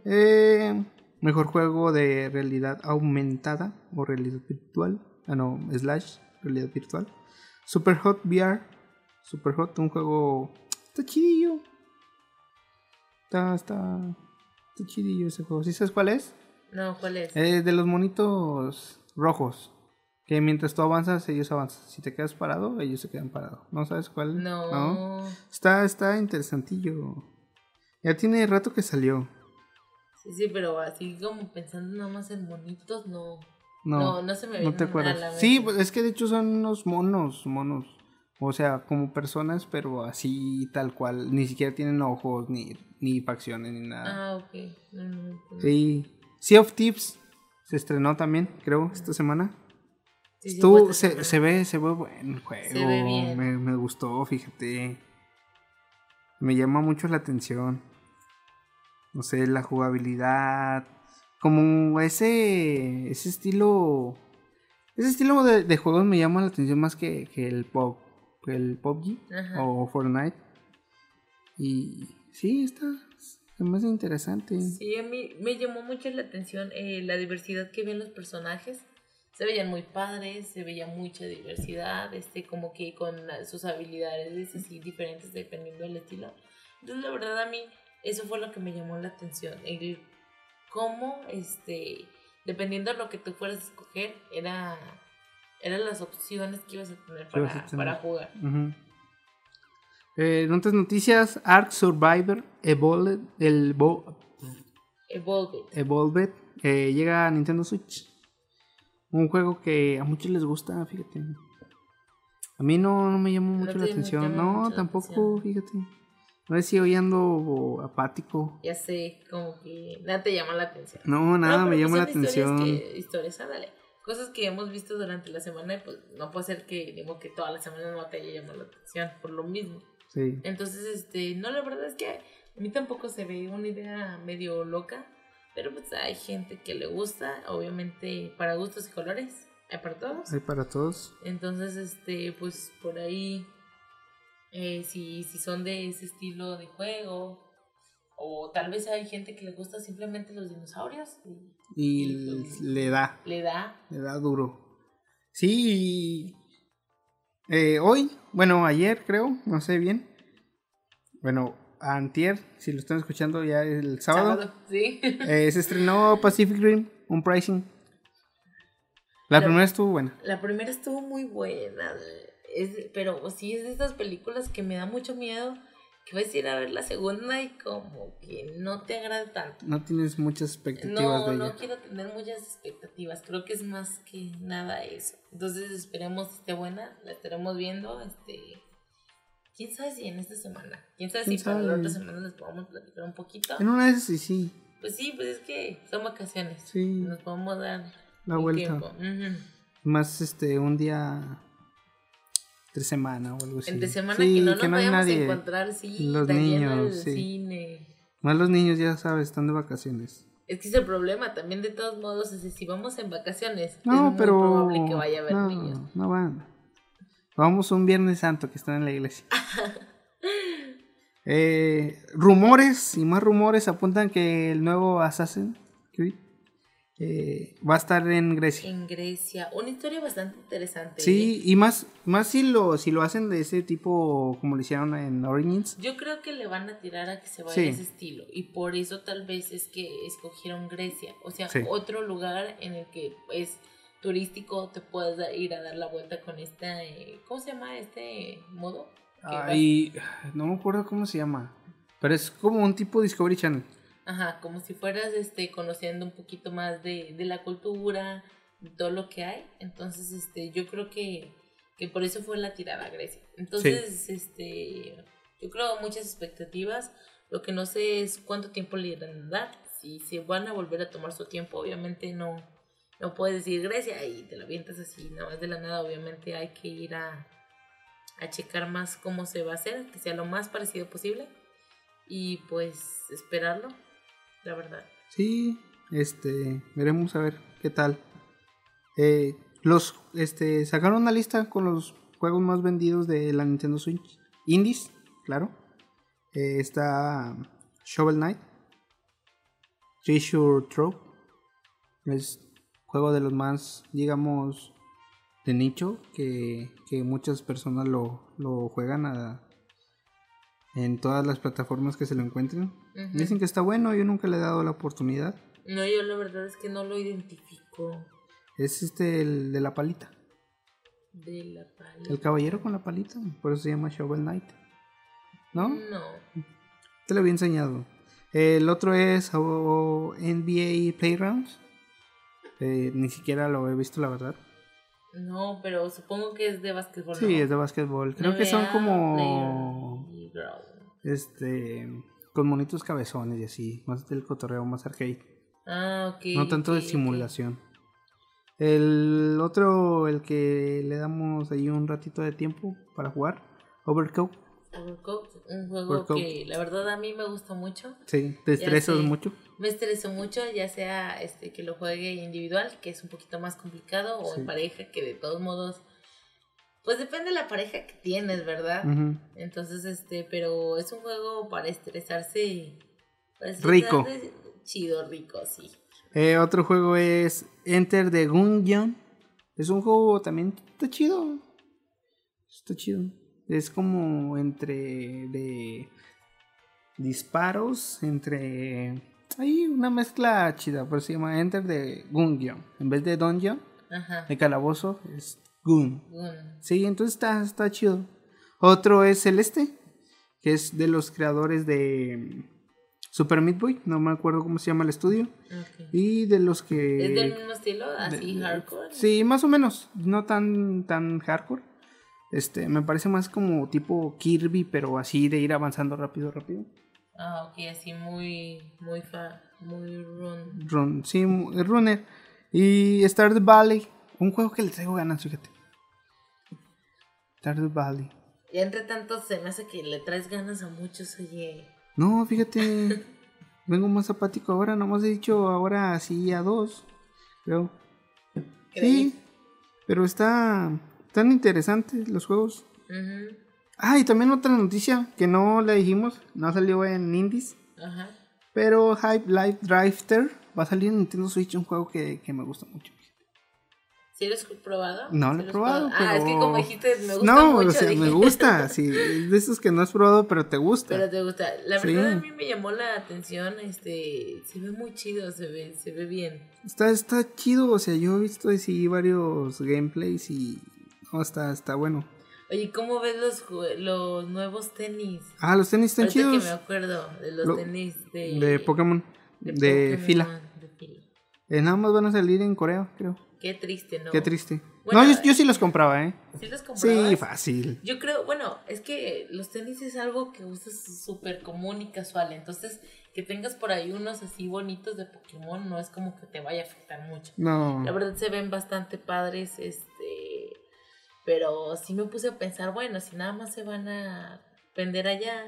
Eh, mejor juego de realidad aumentada o realidad virtual. Ah, no, slash, realidad virtual. Super Hot VR. Super Hot, un juego. Está chidillo. Está, está. Está chidillo ese juego. ¿Sí sabes cuál es? No, ¿cuál es? Eh, de los monitos rojos. Que mientras tú avanzas, ellos avanzan. Si te quedas parado, ellos se quedan parados. ¿No sabes cuál? no. Está, está interesantillo. Ya tiene rato que salió. Sí, sí, pero así como pensando nada más en monitos, no. No, No, no se me no te acuerdas. Sí, pues es que de hecho son unos monos, monos. O sea, como personas, pero así tal cual. Ni siquiera tienen ojos, ni, ni facciones, ni nada. Ah, ok. Y Sea of Tips se estrenó también, creo, esta semana. Sí, sí, esta se, se ve, se ve buen el juego. Se ve bien. Me, me gustó, fíjate. Me llama mucho la atención. No sé, la jugabilidad. Como ese. ese estilo. Ese estilo de, de juegos me llama la atención más que, que el pop. El PUBG Ajá. o Fortnite. Y sí, está. Me hace interesante. Sí, a mí me llamó mucho la atención eh, la diversidad que ven los personajes. Se veían muy padres, se veía mucha diversidad, este, como que con sus habilidades así diferentes dependiendo del estilo. Entonces, la verdad, a mí eso fue lo que me llamó la atención. El cómo, este, dependiendo de lo que tú fueras a escoger, era, eran las opciones que ibas a tener para, a para jugar. Ujú. Eh, en otras noticias, Ark Survivor Evolved, el Bo- Evolved. Evolved eh, llega a Nintendo Switch. Un juego que a muchos les gusta, fíjate. A mí no, no me llamó mucho la atención. No, tampoco, atención. fíjate. No sé si hoy ando apático. Ya sé, como que nada te llama la atención. No, nada No, me pero llama la pues son historias atención. que- historias, ándale. cosas que hemos visto durante la semana, pues no puede ser que digo que toda la semana no te haya llamado la atención por lo mismo. Sí. Entonces, este, no, la verdad es que a mí tampoco se ve una idea medio loca, pero pues hay gente que le gusta, obviamente para gustos y colores, hay para todos. Hay para todos. Entonces, este, pues por ahí, eh, si, si son de ese estilo de juego, o tal vez hay gente que le gusta simplemente los dinosaurios. Y, Y, pues, le da, Le da. le da duro. Sí, eh, hoy, bueno, ayer creo, no sé bien. Bueno, antier, si lo están escuchando ya el sábado, sí. eh, se estrenó Pacific Rim, un pricing. La Pero- primera estuvo buena. La primera estuvo muy buena, es, pero sí es de estas películas que me da mucho miedo que vas a ir a ver la segunda y como que no te agrada tanto. No tienes muchas expectativas No, de no quiero tener muchas expectativas, creo que es más que nada eso. Entonces esperemos que esté buena, la estaremos viendo, este... ¿Quién sabe si en esta semana? ¿Quién sabe ¿Quién si para la otra semana les podamos platicar un poquito? En una esas sí, sí, Pues sí, pues es que son vacaciones. sí, Nos podemos dar la vuelta. Más este, un día, tres semana o algo así. Entre semana Sí, que no nos hay vayamos nadie. a encontrar, sí, Los niños, sí. cine. Más los niños, ya sabes, están de vacaciones. Es que es el problema, también de todos modos, es que si vamos en vacaciones, es No, muy pero. probable que vaya a haber no, niños. no van. Vamos un Viernes Santo que están en la iglesia. Eh, rumores y más rumores apuntan que el nuevo Assassin Creed eh, va a estar en Grecia. En Grecia, una historia bastante interesante. Sí, y más, más si lo, si lo hacen de ese tipo como lo hicieron en Origins. Yo creo que le van a tirar a que se vaya Sí. ese estilo y por eso tal vez es que escogieron Grecia, o sea, Sí. otro lugar en el que es turístico, te puedes ir a dar la vuelta con esta, eh, ¿cómo se llama este modo? Ay, no me acuerdo cómo se llama. Pero es como un tipo Discovery Channel. Ajá, como si fueras este, conociendo un poquito más de, de la cultura, de todo lo que hay. Entonces, este, yo creo que, que por eso fue la tirada a Grecia. Entonces, este, yo creo muchas expectativas. Lo que no sé es cuánto tiempo le irán a dar. Si se van a volver a tomar su tiempo, obviamente no, no puedes decir Grecia y te la avientas así, nada más de la nada. Obviamente hay que ir a, a checar más cómo se va a hacer, que sea lo más parecido posible. Y pues esperarlo, la verdad. Sí, este, veremos a ver qué tal. Eh, los, este, sacaron una lista con los juegos más vendidos de la Nintendo Switch. Indies, claro. Eh, está Shovel Knight, Treasure Trove. Es juego de los más, digamos, de nicho que, que muchas personas lo, lo juegan a- en todas las plataformas que se lo encuentren. Dicen que está bueno, yo nunca le he dado la oportunidad. No, yo la verdad es que no lo identifico Es este el de la palita. de la pala. El caballero con la palita. Por eso se llama Shovel Knight. ¿No? No. Te lo había enseñado. El otro es oh, NBA Playgrounds. Eh, ni siquiera lo he visto, la verdad. No, pero supongo que es de básquetbol. Sí, ¿no? es de básquetbol. Creo que son como. Playground. Este. Con monitos cabezones y así. Más del cotorreo, más arcade. Ah, ok. No tanto de simulación. El otro, el que le damos ahí un ratito de tiempo para jugar, Overcooked. Overcooked, un juego que la verdad a mí me gusta mucho. Sí, te estresas sé. mucho. Me estresó mucho, ya sea este que lo juegue individual, que es un poquito más complicado, o Sí. en pareja, que de todos modos, pues depende de la pareja que tienes, ¿verdad? Entonces, este, pero es un juego para estresarse. para Rico. estresarse Chido, rico, sí. Eh, otro juego es Enter the Gungeon. Es un juego también está chido. Está chido. Es como entre de disparos, entre hay una mezcla chida, pero se llama Enter the Gungeon. En vez de Dungeon, Ajá. de calabozo, es Bueno, Sí, entonces está, está chido. Otro es Celeste, que es de los creadores de mm, Super Meat Boy, no me acuerdo cómo se llama el estudio. Y de los que... ¿Es del mismo estilo? Así, de- hardcore. Sí, más o menos, no tan, tan hardcore. Este, me parece más como tipo Kirby, pero así de ir avanzando rápido, rápido. Ah, ok, así muy, muy fa, muy run. Run, sí, runner. Y Star Valley, Un juego que le traigo ganas, fíjate. Stardew Valley. Ya entre tanto se me hace que le traes ganas a muchos, oye. No, fíjate. vengo más apático ahora, nomás he dicho ahora sí a dos. Creo. ¿Creí? Sí. Pero está tan interesantes los juegos. Ujú, Ah, y también otra noticia que no la dijimos, no salió en Indies. Ajá. Pero Hype Life Drifter va a salir en Nintendo Switch, un juego que, que me gusta mucho. ¿Sí lo has probado? No ¿Sí lo he probado, Ah, es que pero- como dijiste, me gusta No, mucho. o sea, me gusta, sí, de esos que no has probado, pero te gusta. Pero te gusta. La Sí. verdad a mí me llamó la atención, este, se ve muy chido, se ve, se ve bien. Está, está chido, o sea, yo he visto así varios gameplays y no, está, está bueno. Oye, ¿cómo ves los, los nuevos tenis? Ah, los tenis están Ahorita chidos que me acuerdo de los Lo- tenis de... de Pokémon, de, Pokémon, fila. de fila. Eh, nada más van a salir en Corea, creo. Qué triste, ¿no? Qué triste. Bueno, no, yo, yo sí los compraba, ¿eh? ¿Sí los Sí, comprabas? fácil. Yo creo, bueno, es que los tenis es algo que usas súper común y casual, entonces que tengas por ahí unos así bonitos de Pokémon no es como que te vaya a afectar mucho. No. La verdad se ven bastante padres, este, pero sí me puse a pensar, bueno, si nada más se van a vender allá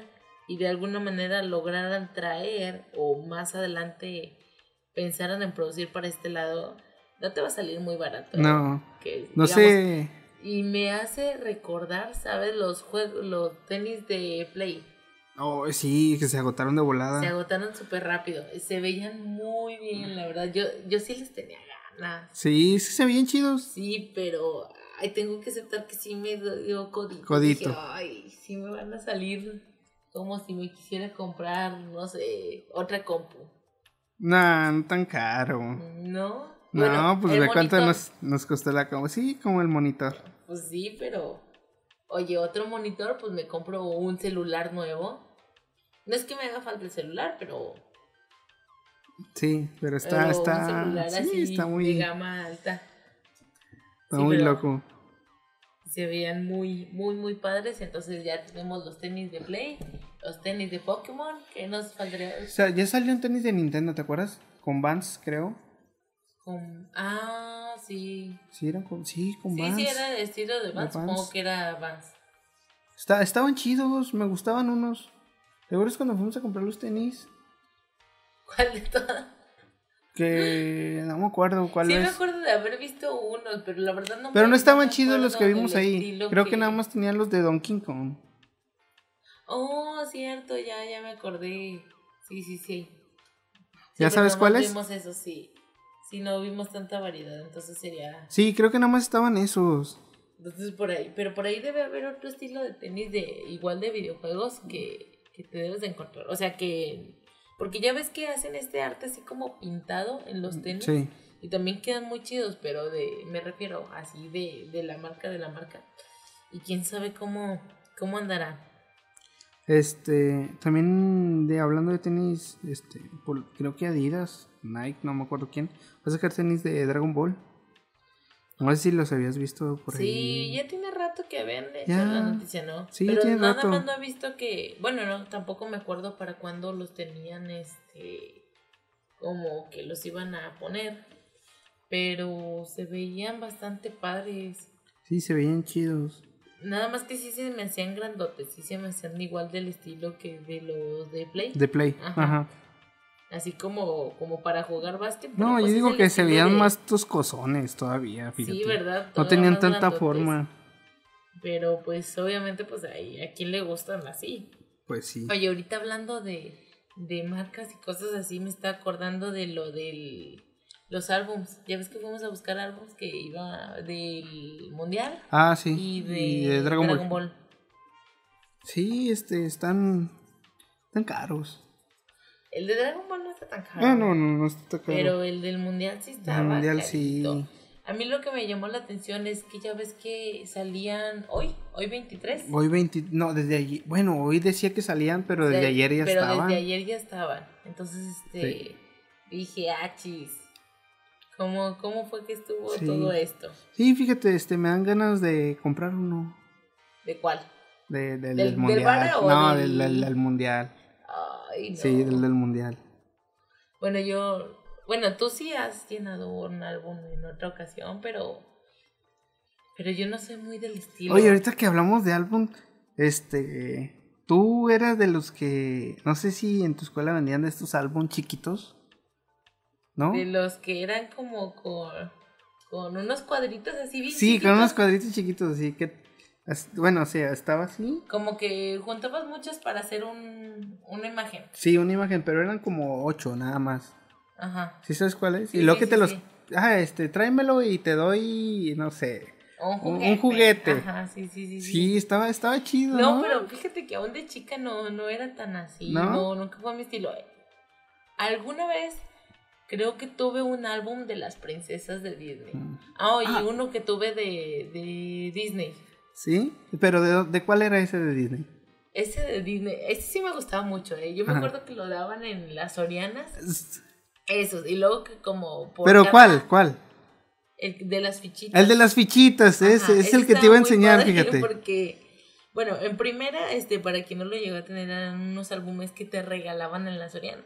y de alguna manera lograran traer o más adelante pensaran en producir para este lado, no te va a salir muy barato. No. Que, No digamos, sé. y me hace recordar, ¿sabes? Los juegos, los tenis de Play. Oh, sí, que se agotaron de volada. Se agotaron súper rápido. Se veían muy bien, la verdad. Yo, yo sí les tenía ganas. Sí, sí se veían chidos. Sí, pero ay, tengo que aceptar que sí me dio codito. Codito. Dije, ay, sí me van a salir como si me quisiera comprar, no sé, otra compu. No, no tan caro. ¿No? No, Bueno, pues de cuánto nos, nos costó la cama. Sí, como el monitor. Pues sí, pero. Oye, otro monitor, pues me compro un celular nuevo. No es que me haga falta el celular, pero. Sí, pero está, pero un está, celular sí, así está de muy, gama alta. está sí, muy loco. Se veían muy, muy, muy padres. Entonces ya tenemos los tenis de Play, los tenis de Pokémon. que nos faltaría? O sea, ya salió un tenis de Nintendo, ¿te acuerdas? Con Vans, creo. Con... Ah, sí. Sí, eran con, sí, con Sí, Vans. sí, era de estilo de Vans. Vans. Supongo que era Vans. Está- estaban chidos, me gustaban unos. ¿Te acuerdas cuando fuimos a comprar los tenis? ¿Cuál de todas? Que no me acuerdo cuál Sí, me es. acuerdo de haber visto unos, pero la verdad no Pero me- no estaban me chidos los que vimos ahí. Creo que nada más tenían los de Donkey Kong. Oh, cierto, ya, ya me acordé. Sí, sí, sí. ¿Ya pero sabes cuáles? vimos eso, sí. Sí, no vimos tanta variedad, entonces sería... Sí, creo que nada más estaban esos. Entonces por ahí, pero por ahí debe haber otro estilo de tenis de igual de videojuegos que, que te debes de encontrar. O sea que... Porque ya ves que hacen este arte así como pintado en los tenis. Sí. Y también quedan muy chidos, pero de, me refiero así de, de la marca de la marca. Y quién sabe cómo, cómo andará. Este, también de hablando de tenis, este, por- creo que Adidas, Nike, no me acuerdo quién, va a sacar tenis de Dragon Ball. No sé si los habías visto por Sí, ahí. ya tiene rato que habían hecho Ya. la noticia, ¿no? Sí, Pero tiene nada rato. más no he visto que, bueno, no, tampoco me acuerdo para cuándo los tenían, este, como que los iban a poner, pero se veían bastante padres. Sí, se veían chidos. Nada más que sí se me hacían grandotes, sí se me hacían igual del estilo que de los de Play. De Play. Ajá. Ajá. Así como, como para jugar básquet. No, pues yo es digo que se veían de- más toscosones todavía, fíjate. Sí, ¿verdad? No tenían tanta grandotes. forma. Pero pues obviamente pues ahí, ¿a quién le gustan así? Pues sí. Oye, ahorita hablando de, de marcas y cosas así, me está acordando de lo del los álbums. Ya ves que fuimos a buscar álbums que iba del mundial Ah, sí. y de, Dragon, Ball. Sí, este, están, están caros. El de Dragon Ball no está tan caro. Ah, no, no, no está caro. Pero el del mundial sí estaba. El mundial sí. carito. A mí lo que me llamó la atención es que ya ves que salían hoy, hoy 23. Hoy 20, no, desde ayer, bueno, hoy decía que salían, pero desde De- ayer ya pero estaban. desde ayer ya estaban. Entonces, este, Sí. dije, ah, chis. ¿Cómo, ¿Cómo fue que estuvo Sí. todo esto? Sí, fíjate, este, me dan ganas de comprar uno. ¿De cuál? De, del, ¿Del- del del mundial. Vara o no, del- del, del- del mundial. Ay, no. Sí, del, del mundial. Bueno, yo, bueno, tú sí has llenado un álbum en otra ocasión, pero Pero yo no soy muy del estilo. Oye, ahorita que hablamos de álbum, este, tú eras de los que, no sé si en tu escuela vendían de estos álbum chiquitos, ¿no? De los que eran como con, con unos cuadritos así bien Sí, con unos cuadritos chiquitos, así que, bueno, o sea, estaba así. Como que juntabas muchos para hacer un, una imagen. Sí, una imagen, pero eran como ocho nada más. Ajá. ¿Sí sabes cuál es? Sí, y luego sí, que te sí, los, ah, este, tráemelo y te doy, no sé. Un juguete. un juguete. Ajá, sí, sí, sí. sí. Sí, estaba, estaba chido, ¿no? No, pero fíjate que aún de chica no, no era tan así. ¿No? ¿No? nunca fue mi estilo. Alguna vez creo que tuve un álbum de las princesas de Disney. Mm. Ah, y Ah. uno que tuve de, de Disney. Sí, pero ¿de, cuál era ese de Disney? Ese de Disney, ese sí me gustaba mucho, ¿eh? Yo me Ajá. acuerdo que lo daban en las Sorianas. S- Esos, y luego que como... por Pero cada- ¿cuál? ¿Cuál? El de las fichitas. El de las fichitas, ese es el que te iba a enseñar, fíjate. Porque, bueno, en primera, este, para quien no lo llegó a tener, eran unos álbumes que te regalaban en la Soriana.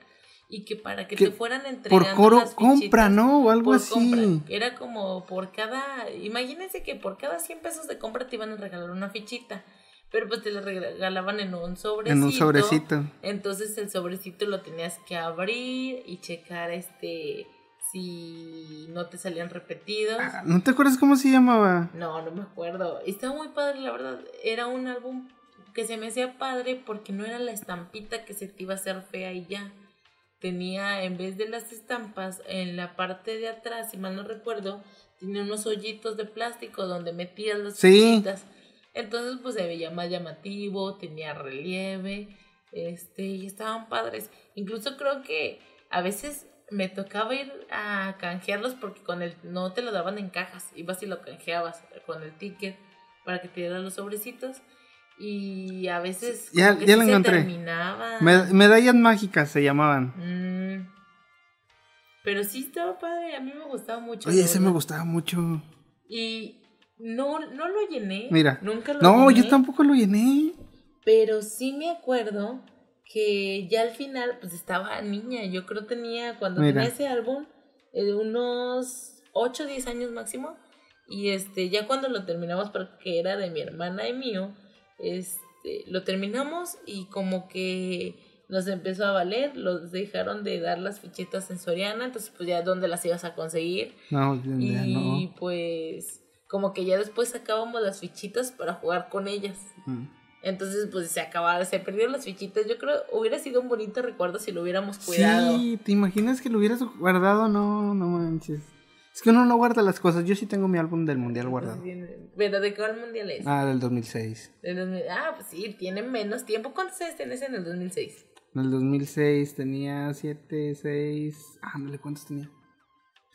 Y que para que Que te fueran entregando Por coro las compra, ¿no? O algo por así. compra. Era como por cada, imagínense que por cada 100 pesos de compra te iban a regalar una fichita. Pero pues te la regalaban en un sobrecito. En un sobrecito. Entonces el sobrecito lo tenías que abrir y checar este si no te salían repetidos. Ah, ¿No te acuerdas cómo se llamaba? No, no me acuerdo. Estaba muy padre, la verdad. Era un álbum que se me hacía padre porque no era la estampita que se te iba a hacer fea y ya. Tenía, en vez de las estampas, en la parte de atrás, si mal no recuerdo, tenía unos hoyitos de plástico donde metías las Sí. Entonces, pues se veía más llamativo, tenía relieve, este, y estaban padres. Incluso creo que a veces me tocaba ir a canjearlos porque con el no te lo daban en cajas, ibas y lo canjeabas con el ticket para que te dieran los sobrecitos y a veces Ya- como que ya sí lo se encontré. terminaba. Me- medallas mágicas se llamaban. Mm. Pero sí estaba padre, a mí me gustaba mucho. Oye, ese me gustaba mucho. Y no, no lo llené. Mira. Nunca lo No, llené, yo tampoco lo llené. Pero sí me acuerdo que ya al final, pues estaba niña. Yo creo tenía, cuando Mira. tenía ese álbum, eh, unos 8 o 10 años máximo. Y este, ya cuando lo terminamos, porque era de mi hermana y mío, este, lo terminamos y como que nos empezó a valer, los dejaron de dar las fichitas en Soriana, entonces pues ya dónde las ibas a conseguir. No, ya Y no. pues como que ya después sacábamos las fichitas para jugar con ellas. Mm. Entonces, pues se acabaron, se perdieron las fichitas. Yo creo hubiera sido un bonito recuerdo si lo hubiéramos cuidado. Sí, ¿te imaginas que lo hubieras guardado? No, no manches. Es que uno no guarda las cosas. Yo sí tengo mi álbum del mundial guardado. ¿Pero de cuál mundial es? Ah, del 2006. Del 2000 ah, pues sí, tiene menos tiempo. ¿Cuántos años tenés en el 2006? En el 2006 tenía 7, 6. Ah, no le cuántos tenía.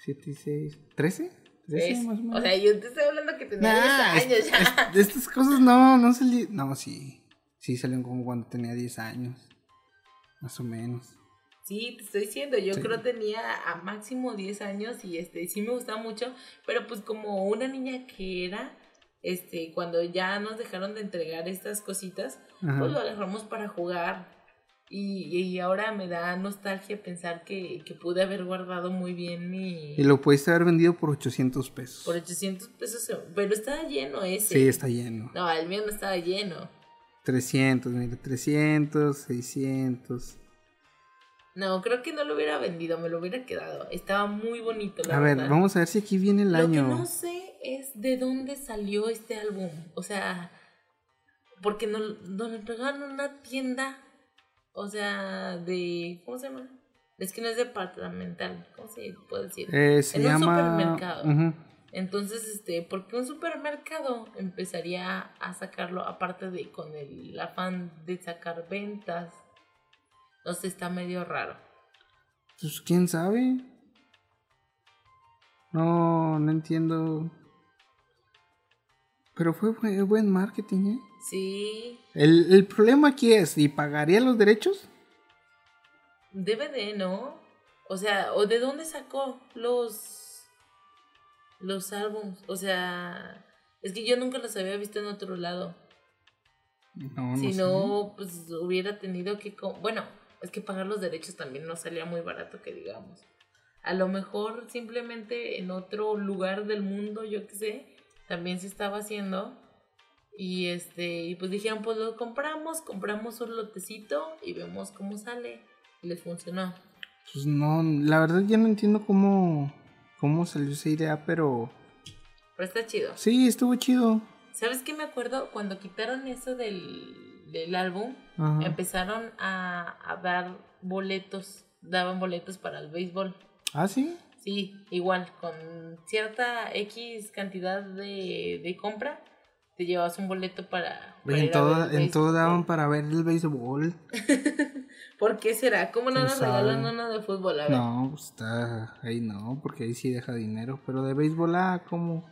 7 y 6. ¿13? 13 Es- más o menos. o sea, yo te estoy hablando que tenía Nah, 10 años es- ya. es- estas cosas no, no salí. No, sí. Sí salieron como cuando tenía 10 años. Más o menos. Sí, te estoy diciendo, yo Sí. creo tenía a máximo 10 años y este sí me gustaba mucho, pero pues como una niña que era, este, cuando ya nos dejaron de entregar estas cositas, Ajá. pues lo agarramos para jugar. Y, y ahora me da nostalgia pensar que, que pude haber guardado muy bien mi... Y lo pudiste haber vendido por 800 pesos. Por 800 pesos, pero estaba lleno ese. Sí, está lleno. No, el mío no estaba lleno. 300, mira, 300, 600. No, creo que no lo hubiera vendido, me lo hubiera quedado. Estaba muy bonito, la A ver, verdad. vamos a ver si aquí viene el Lo año. que no sé es de dónde salió este álbum. O sea, porque nos, nos lo entregaron en una tienda, o sea, de. ¿Cómo se llama? Es que no es departamental, ¿cómo se puede decir? Eh, se en un llama. supermercado. Ujú. Entonces, este, ¿por qué un supermercado empezaría a sacarlo aparte de con el afán de sacar ventas? Sé, está medio raro. Pues quién sabe. No, no entiendo. Pero fue buen, marketing, ¿eh? Sí, El, el problema aquí es, ¿y pagaría los derechos? DVD, ¿no? O sea, ¿o de dónde sacó los los álbums? O sea, es que yo nunca los había visto en otro lado. No, no si sé. no, pues hubiera tenido que... Bueno, es que pagar los derechos también no salía muy barato, que digamos. A lo mejor simplemente en otro lugar del mundo, yo qué sé, también se estaba haciendo. Y este, y pues dijeron, pues lo compramos, compramos un lotecito y vemos cómo sale. Y les funcionó. Pues no, la verdad ya no entiendo cómo, cómo salió esa idea, pero... Pero está chido. Sí, estuvo chido. ¿Sabes qué me acuerdo? Cuando quitaron eso del, del álbum, Ajá. empezaron a, a dar boletos, daban boletos para el béisbol. Ah, sí. Sí, igual, con cierta X cantidad de, de compra, te llevas un boleto para... para en todo, en todo daban para ver el béisbol. ¿Por qué será? ¿Cómo no ¿Quién nos regalan uno de fútbol? A ver. No, pues está ahí no, porque ahí sí deja dinero. Pero de béisbol, ah, ¿cómo,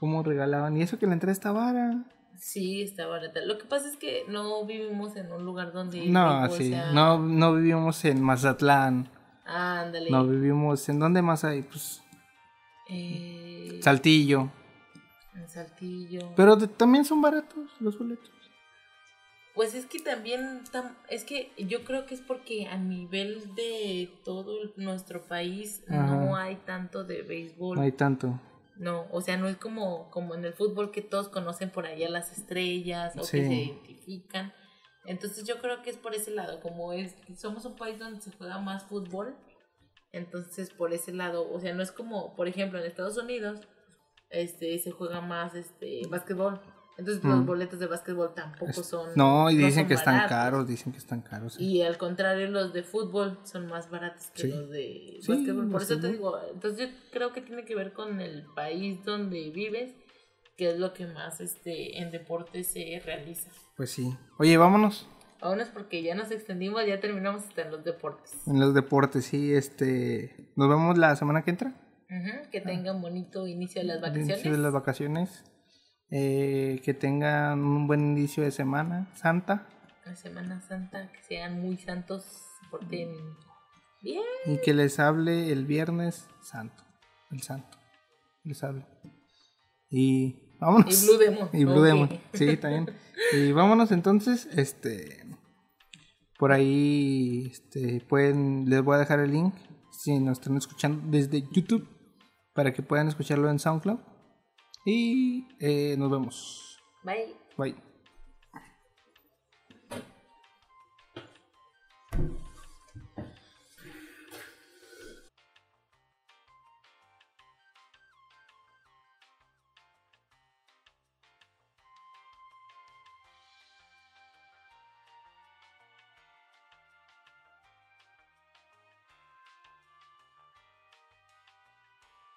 cómo regalaban? Y eso que la entrada está vara. Sí, está barata. Lo que pasa es que no vivimos en un lugar donde... No, sí. sea- No, no vivimos en Mazatlán. Ándale. No vivimos en dónde más hay, pues Eh, Saltillo. en Saltillo. Pero de- también son baratos los boletos. Pues es que también, tam- es que yo creo que es porque a nivel de todo nuestro país no hay tanto de béisbol. No hay tanto. No, o sea, no es como, como en el fútbol que todos conocen por allá las estrellas o Sí. que se identifican. Entonces yo creo que es por ese lado, como es, somos un país donde se juega más fútbol, entonces por ese lado, o sea, no es como, por ejemplo, en Estados Unidos, este, se juega más este básquetbol. Entonces los Mm. boletos de básquetbol tampoco son No, y dicen son que están baratos. caros, dicen que están caros. sí. Y al contrario, los de fútbol son más baratos que Sí. los de Sí, básquetbol. Por eso te digo, entonces yo creo que tiene que ver con el país donde vives, que es lo que más este en deporte se realiza. Pues sí. Oye, vámonos. Es porque ya nos extendimos, ya terminamos hasta en los deportes. En los deportes, sí, este. Nos vemos la semana que entra. Ujú, Que tengan bonito inicio de las vacaciones. inicio de las vacaciones. Eh, que tengan un buen inicio de semana santa. La Semana Santa, que sean muy santos, porten bien. Y que les hable el viernes santo. El santo. Les hable. Y vámonos. Y Blue Demon. Y Blue ok. Demon. Sí, también. Y vámonos entonces. Este. Por ahí. Este. Pueden. Les voy a dejar el link. Si nos están escuchando desde YouTube. Para que puedan escucharlo en SoundCloud. Y eh, nos vemos. Bye. Bye.